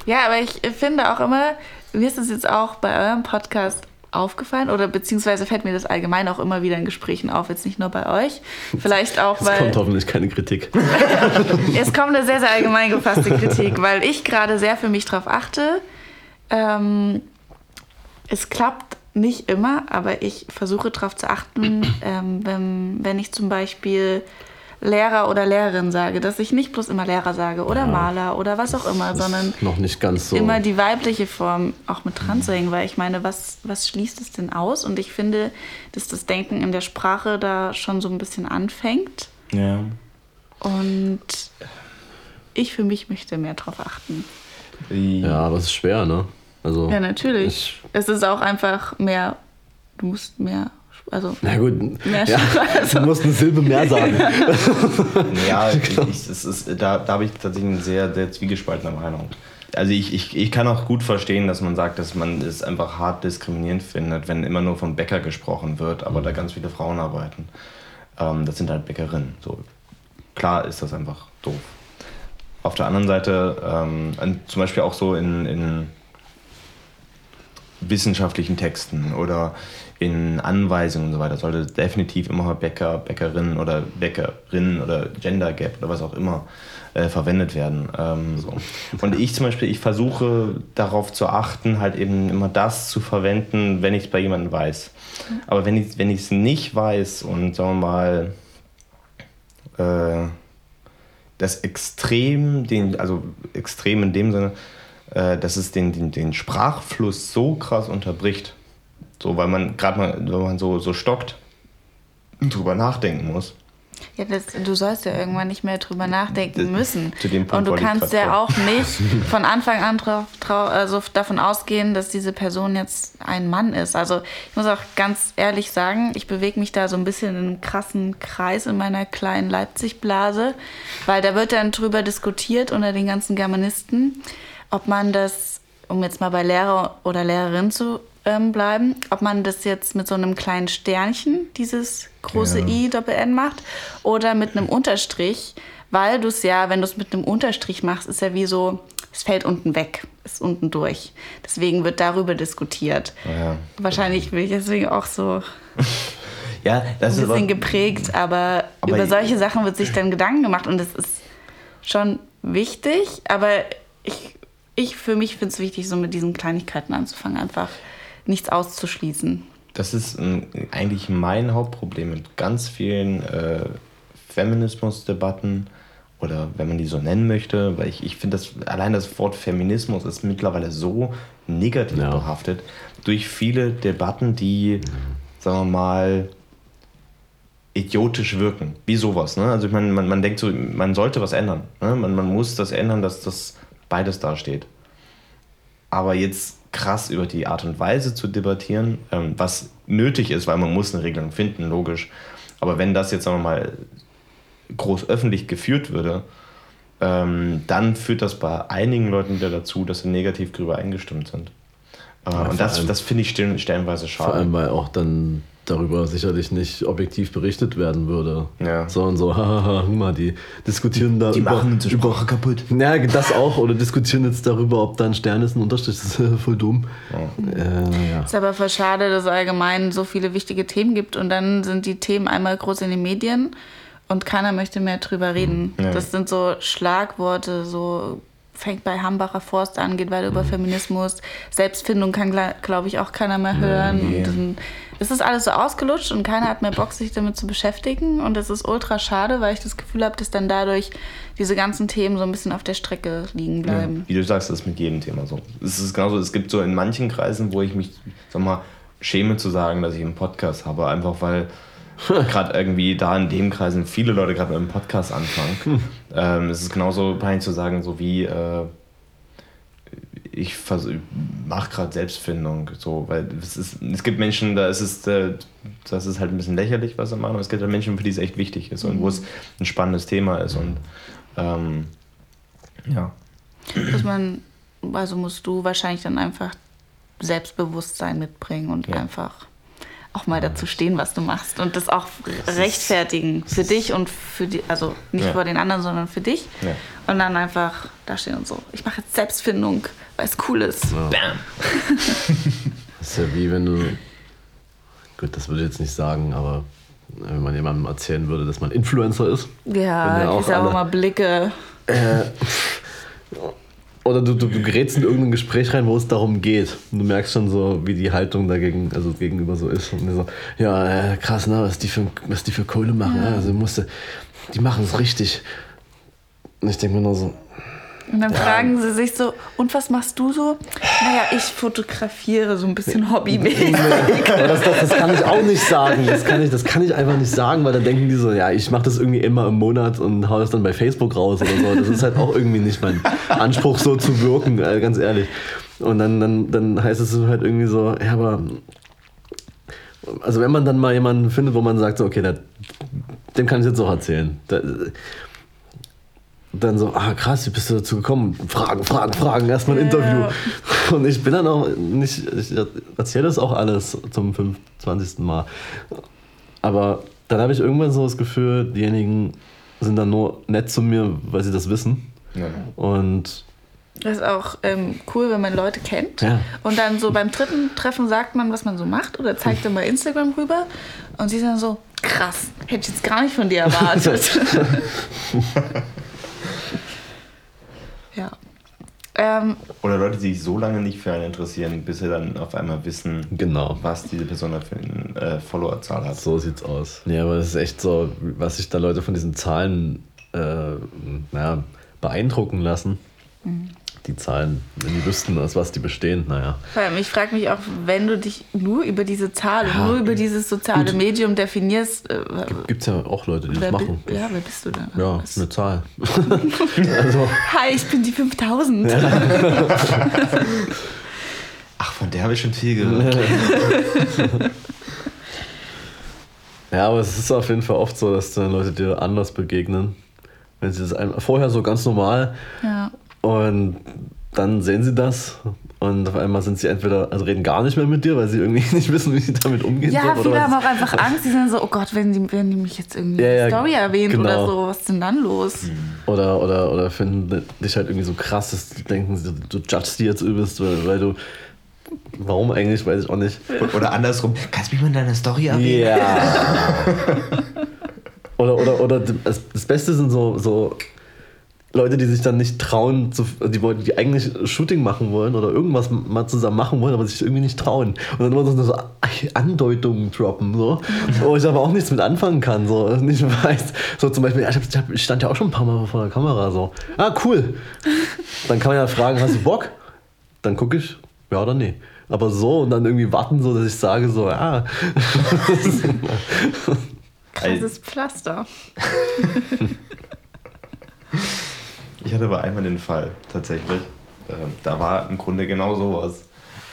Ja, aber ich finde auch immer, mir ist es jetzt auch bei eurem Podcast aufgefallen oder beziehungsweise fällt mir das allgemein auch immer wieder in Gesprächen auf, jetzt nicht nur bei euch. Vielleicht auch, Es weil kommt hoffentlich keine Kritik. es kommt eine sehr, sehr allgemein gefasste Kritik, weil ich gerade sehr für mich drauf achte. Ähm, es klappt nicht immer, aber ich versuche darauf zu achten, ähm, wenn, wenn ich zum Beispiel Lehrer oder Lehrerin sage, dass ich nicht bloß immer Lehrer sage oder Maler oder was auch immer, sondern Noch nicht ganz so. immer die weibliche Form auch mit dran zu hängen, weil ich meine, was, was schließt es denn aus? Und ich finde, dass das Denken in der Sprache da schon so ein bisschen anfängt. Ja. Und ich für mich möchte mehr drauf achten. Ja, aber es ist schwer, ne? Also, Ja, natürlich. Ich, es ist auch einfach mehr, du musst mehr, also na gut, Mehr ja, Sprache. du musst eine Silbe mehr sagen. Ja, ich, ich, ist, da, da habe ich tatsächlich eine sehr, sehr zwiegespaltene Meinung. Also ich, ich, ich kann auch gut verstehen, dass man sagt, dass man es einfach hart diskriminierend findet, wenn immer nur vom Bäcker gesprochen wird, aber da ganz viele Frauen arbeiten. Ähm, das sind halt Bäckerinnen. So. Klar ist das einfach doof. Auf der anderen Seite, ähm, zum Beispiel auch so in, in wissenschaftlichen Texten oder in Anweisungen und so weiter sollte definitiv immer Bäcker, Bäckerinnen oder Bäckerinnen oder Gender Gap oder was auch immer äh, verwendet werden. Ähm, so. Und ich zum Beispiel, ich versuche darauf zu achten, halt eben immer das zu verwenden, wenn ich es bei jemandem weiß. Aber wenn ich wenn es nicht weiß und sagen wir mal äh, das Extrem, den, also extrem in dem Sinne, äh, dass es den, den, den Sprachfluss so krass unterbricht. So, weil man gerade mal, wenn man so, so stockt, drüber nachdenken muss. ja, das, du sollst ja irgendwann nicht mehr drüber nachdenken müssen. Zu dem Punkt Und du kannst ja auch nicht von Anfang an drauf, trau, also davon ausgehen, dass diese Person jetzt ein Mann ist. Also ich muss auch ganz ehrlich sagen, ich bewege mich da so ein bisschen in einem krassen Kreis in meiner kleinen Leipzig-Blase, weil da wird dann drüber diskutiert unter den ganzen Germanisten, ob man das, um jetzt mal bei Lehrer oder Lehrerin zu ähm, bleiben, ob man das jetzt mit so einem kleinen Sternchen, dieses große Ja. I Doppel-N macht, oder mit einem Unterstrich, weil du es ja, wenn du es mit einem Unterstrich machst, ist ja wie so, es fällt unten weg, ist unten durch. Deswegen wird darüber diskutiert. Ja. Wahrscheinlich bin ich deswegen auch so Ja, das ein ist bisschen aber, geprägt, aber, Aber über solche Sachen wird sich dann Gedanken gemacht und das ist schon wichtig, aber ich, ich für mich finde es wichtig, so mit diesen Kleinigkeiten anzufangen, einfach nichts auszuschließen. das ist ähm, eigentlich mein Hauptproblem mit ganz vielen äh, Feminismusdebatten oder wenn man die so nennen möchte, weil ich, ich finde, das, allein das Wort Feminismus ist mittlerweile so negativ Ja. behaftet durch viele Debatten, die, sagen wir mal, idiotisch wirken. Wie sowas. Ne? Also ich meine, man, man denkt so, man sollte was ändern. Ne? Man, man muss das ändern, dass das beides dasteht. Aber jetzt krass über die Art und Weise zu debattieren, ähm, was nötig ist, weil man muss eine Regelung finden, logisch. Aber wenn das jetzt, sagen wir mal, groß öffentlich geführt würde, ähm, dann führt das bei einigen Leuten wieder dazu, dass sie negativ darüber eingestimmt sind. Äh, Ja, und das, allem- das finde ich stellen- stellenweise schade. Vor allem, weil auch dann darüber sicherlich nicht objektiv berichtet werden würde. Ja. Sondern so, hahaha, guck mal, die diskutieren da Die über, machen unsere über Sprache kaputt. Ja, das auch. Oder diskutieren jetzt darüber, ob da ein Stern ist, ein Unterstrich. Das ist voll dumm. Äh, ja. Ist aber voll schade, dass es allgemein so viele wichtige Themen gibt und dann sind die Themen einmal groß in den Medien und keiner möchte mehr drüber reden. Ja. Das sind so Schlagworte, so fängt bei Hambacher Forst an, geht weiter über Feminismus. Selbstfindung kann, glaube ich, auch keiner mehr hören. nee. Dann ist das alles so ausgelutscht und keiner hat mehr Bock, sich damit zu beschäftigen. Und das ist ultra schade, weil ich das Gefühl habe, dass dann dadurch diese ganzen Themen so ein bisschen auf der Strecke liegen Ja, bleiben. wie du sagst, das ist mit jedem Thema so. Es ist genauso, es gibt so in manchen Kreisen, wo ich mich, sag mal, schäme zu sagen, dass ich einen Podcast habe, einfach weil gerade irgendwie da in dem Kreisen viele Leute gerade mit einem Podcast anfangen. ähm, es ist genauso peinlich zu sagen, so wie äh, ich mache gerade Selbstfindung, so, weil es, ist, es gibt Menschen, da ist es, äh, das ist halt ein bisschen lächerlich, was sie machen, aber es gibt halt Menschen, für die es echt wichtig ist und wo es ein spannendes Thema ist und ähm, ja. Dass man, also musst du wahrscheinlich dann einfach Selbstbewusstsein mitbringen und Ja. einfach auch mal dazu stehen, was du machst und das auch rechtfertigen für dich und für die, also nicht Ja. vor den anderen, sondern für dich. Ja. Und dann einfach da stehen und so. Ich mache jetzt Selbstfindung, weil es cool ist. Bam! Das ist ja wie wenn du. Gut, das würde ich jetzt nicht sagen, aber wenn man jemandem erzählen würde, dass man Influencer ist. Ja, ja ich auch auch mal Blicke. Oder du, du, du gerätst in irgendein Gespräch rein, wo es darum geht. Und du merkst schon so, wie die Haltung dagegen, also gegenüber so ist. Und so, ja, äh, krass, ne, was die für, was die für Kohle machen. ne? Also musste, die machen es richtig. Und ich denke mir nur so, Und dann fragen sie sich so, und was machst du so? Naja, ich fotografiere so ein bisschen hobbymäßig. Das, das, das kann ich auch nicht sagen. Das kann, ich, das kann ich einfach nicht sagen, weil dann denken die so, ja, ich mache das irgendwie immer im Monat und hau das dann bei Facebook raus oder so. Das ist halt auch irgendwie nicht mein Anspruch, so zu wirken, äh, ganz ehrlich. Und dann, dann, dann heißt es halt irgendwie so, ja, aber. Also, wenn man dann mal jemanden findet, wo man sagt, so, okay, der, dem kann ich jetzt auch erzählen. Da, dann so, ah krass, wie bist du dazu gekommen? Fragen, Fragen, Fragen, erstmal ein Ja. Interview. Und ich bin dann auch nicht, ich erzähle das auch alles zum 25. Mal. Aber dann habe ich irgendwann so das Gefühl, diejenigen sind dann nur nett zu mir, weil sie das wissen. Ja. Und Das ist auch ähm, cool, wenn man Leute kennt. Ja. Und dann so beim dritten Treffen sagt man, was man so macht oder zeigt dann bei Instagram rüber. Und sie sind dann so, krass, hätte ich jetzt gar nicht von dir erwartet. ja. Ähm, Oder Leute, die sich so lange nicht für einen interessieren, bis sie dann auf einmal wissen, genau. was diese Person da für eine äh, Followerzahl hat. So sieht's aus. Ja, aber es ist echt so, was sich da Leute von diesen Zahlen äh, naja, beeindrucken lassen. Die Zahlen, wenn die wüssten, aus was die bestehen, naja. vor allem, ich frage mich auch, wenn du dich nur über diese Zahl Ja. nur über dieses soziale Gut. Medium definierst, äh, Gibt es ja auch Leute, die das bi- machen. ja, wer bist du denn? Ja, Was- eine Zahl. also, Hi, ich bin die 5000. Ach, von der habe ich schon viel gehört. ja, aber es ist auf jeden Fall oft so, dass dann Leute dir anders begegnen. Wenn sie das vorher so ganz normal Ja. Und dann sehen sie das und auf einmal sind sie entweder, also reden gar nicht mehr mit dir, weil sie irgendwie nicht wissen, wie sie damit umgehen Ja, sollen. oder viele haben auch einfach Angst. Die sind so, oh Gott, wenn die, wenn die mich jetzt irgendwie Ja, in ja, der Story erwähnt genau. oder so, was ist denn dann los? Oder, oder, oder finden dich halt irgendwie so krass, dass die denken, sie- du judgst die jetzt übelst, weil, weil du. Warum eigentlich, weiß ich auch nicht. Oder andersrum, kannst du mich mal in deiner Story erwähnen? Ja. oder, oder, oder das, das Beste sind so, so Leute, die sich dann nicht trauen, zu, die, wollen- die eigentlich Shooting machen wollen oder irgendwas mal zusammen machen wollen, aber sich irgendwie nicht trauen. Und dann immer so, so Andeutungen droppen, so, wo ich aber auch nichts mit anfangen kann. So, nicht weiß. So zum Beispiel, ich stand ja auch schon ein paar Mal vor der Kamera. So, ah, cool. Dann kann man ja fragen, hast du Bock? Dann gucke ich, ja oder nee. Aber so und dann irgendwie warten, so dass ich sage, so, ja. Krasses Pflaster. Ich hatte aber einmal den Fall, tatsächlich. Ähm, da war im Grunde genau sowas.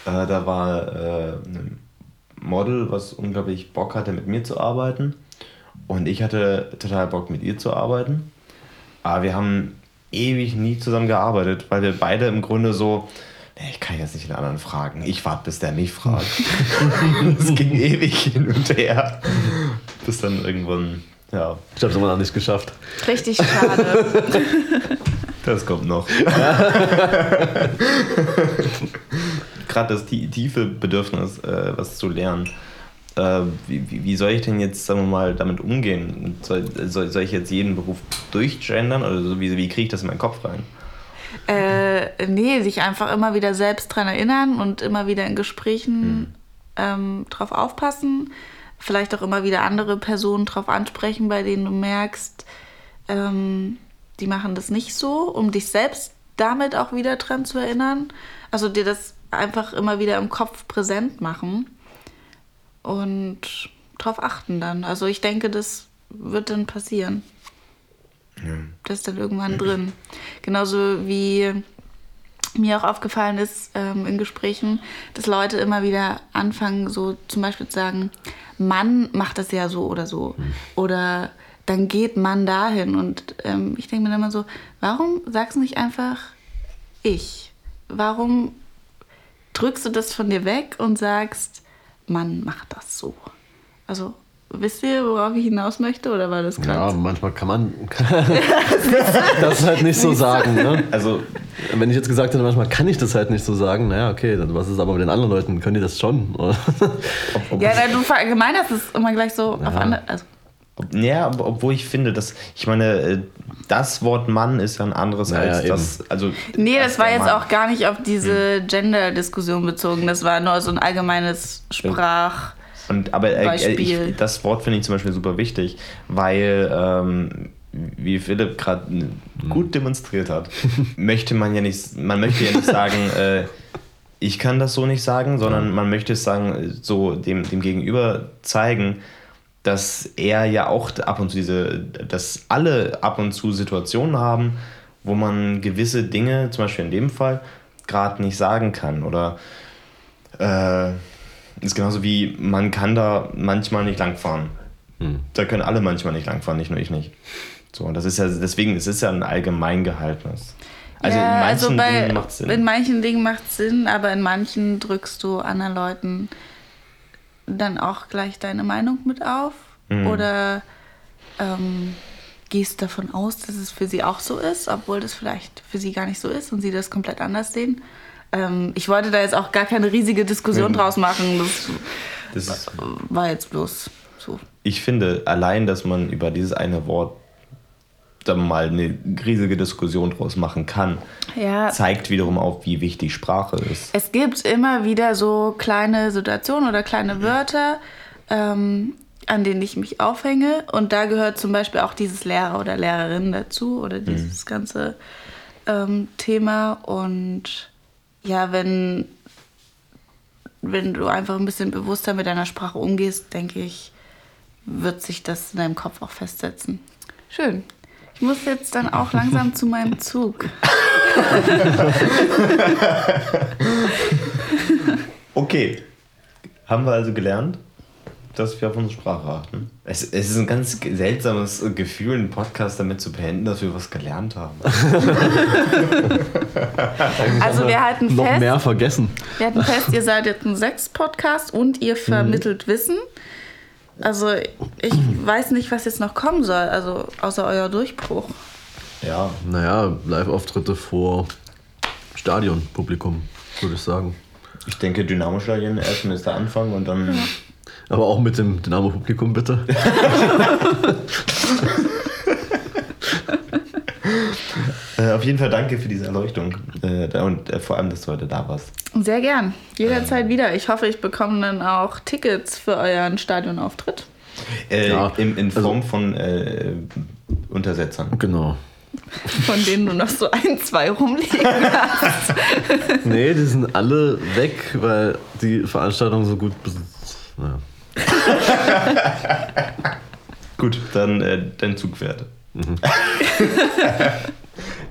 Äh, da war äh, ein Model, was unglaublich Bock hatte, mit mir zu arbeiten. Und ich hatte total Bock, mit ihr zu arbeiten. Aber wir haben ewig nie zusammen gearbeitet, weil wir beide im Grunde so nee, ich kann jetzt nicht den anderen fragen. Ich warte, bis der mich fragt. Es ging ewig hin und her. Bis dann irgendwann, ja, Ich habe es immer noch nicht geschafft. Richtig schade. das kommt noch. Gerade das tie- tiefe Bedürfnis, äh, was zu lernen. Äh, wie, wie- wie soll ich denn jetzt, sagen wir mal, damit umgehen? Soll, soll, soll ich jetzt jeden Beruf durchgendern oder so? Wie, wie kriege ich das in meinen Kopf rein? äh, nee, sich einfach immer wieder selbst dran erinnern und immer wieder in Gesprächen ähm, drauf aufpassen. Vielleicht auch immer wieder andere Personen drauf ansprechen, bei denen du merkst, ähm, die machen das nicht so, um dich selbst damit auch wieder dran zu erinnern. Also dir das einfach immer wieder im Kopf präsent machen und drauf achten dann. Also ich denke, das wird dann passieren. Das ist dann irgendwann drin. Genauso wie mir auch aufgefallen ist ähm, in Gesprächen, dass Leute immer wieder anfangen, so zum Beispiel zu sagen, Mann macht das ja so oder so. Oder dann geht Mann dahin. Und ähm, ich denke mir dann immer so, warum sagst du nicht einfach ich? Warum drückst du das von dir weg und sagst, Mann macht das so? Also, wisst ihr, worauf ich hinaus möchte? Oder war das Ja, gerade? manchmal kann man das halt nicht so sagen. Ne? Also, Wenn ich jetzt gesagt hätte, manchmal kann ich das halt nicht so sagen, naja, okay, dann was ist aber mit den anderen Leuten? Können die das schon? Oder? Ja, na, du verallgemeinerst es immer gleich so auf Ja. andere. Also, ja, ob- obwohl ich finde, dass, ich meine, äh, das Wort Mann ist ja ein anderes Naja, als eben. das. Also, nee, das war jetzt Mann. auch gar nicht auf diese Gender-Diskussion bezogen. Das war nur so ein allgemeines Sprach. Und, aber äh, äh, ich, das Wort finde ich zum Beispiel super wichtig, weil, ähm, wie Philipp gerade gut demonstriert hat, möchte man ja nicht, man möchte ja nicht sagen, äh, ich kann das so nicht sagen, sondern man möchte es sagen, äh, so dem, dem Gegenüber zeigen, dass er ja auch ab und zu diese, dass alle ab und zu Situationen haben, wo man gewisse Dinge, zum Beispiel in dem Fall, gerade nicht sagen kann oder äh, ist genauso wie man kann da manchmal nicht langfahren. Da können alle manchmal nicht langfahren, nicht nur ich nicht. So, und das ist ja deswegen, es ist ja ein allgemein gehaltenes. Also ja, in manchen also bei, Dingen macht Sinn. in manchen Dingen macht es Sinn, aber in manchen drückst du anderen Leuten dann auch gleich deine Meinung mit auf. Mhm. Oder ähm, gehst davon aus, dass es für sie auch so ist, obwohl das vielleicht für sie gar nicht so ist und sie das komplett anders sehen. Ähm, ich wollte da jetzt auch gar keine riesige Diskussion Mhm. draus machen. Das das war jetzt bloß so. ich finde allein, dass man über dieses eine Wort da mal eine riesige Diskussion draus machen kann, Ja, zeigt wiederum auf, wie wichtig Sprache ist. Es gibt immer wieder so kleine Situationen oder kleine Wörter, ähm, an denen ich mich aufhänge. Und da gehört zum Beispiel auch dieses Lehrer oder Lehrerin dazu oder dieses ganze ähm, Thema. Und ja, wenn, wenn du einfach ein bisschen bewusster mit deiner Sprache umgehst, denke ich, wird sich das in deinem Kopf auch festsetzen. Schön. Ich muss jetzt dann auch langsam zu meinem Zug. Okay. Haben wir also gelernt, dass wir auf unsere Sprache achten. Es, es ist ein ganz seltsames Gefühl, einen Podcast damit zu beenden, dass wir was gelernt haben. Also wir halten Noch fest, mehr vergessen. Wir hatten fest, ihr seid jetzt ein Sex-Podcast und ihr vermittelt Wissen. Also ich weiß nicht, was jetzt noch kommen soll, also außer euer Durchbruch. Ja. Naja, Live-Auftritte vor Stadionpublikum, würde ich sagen. Ich denke, Dynamo-Stadion erstmal ist der Anfang und dann. Aber auch mit dem Dynamo-Publikum bitte. Äh, auf jeden Fall danke für diese Erleuchtung. Äh, und äh, vor allem, dass du heute da warst. Sehr gern, jederzeit wieder. Ich hoffe, ich bekomme dann auch Tickets für euren Stadionauftritt. Äh, Ja, in, in also- Form von äh, Untersetzern. Genau. Von denen du noch so ein, zwei rumliegen hast. Nee, die sind alle weg, weil die Veranstaltung so gut besitzt. Naja. Gut, dann äh, dein Zug fährt.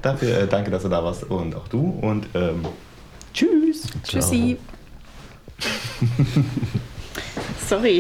Dafür äh, danke, dass du da warst. Und auch du. Und ähm, tschüss. Tschüssi. Sorry,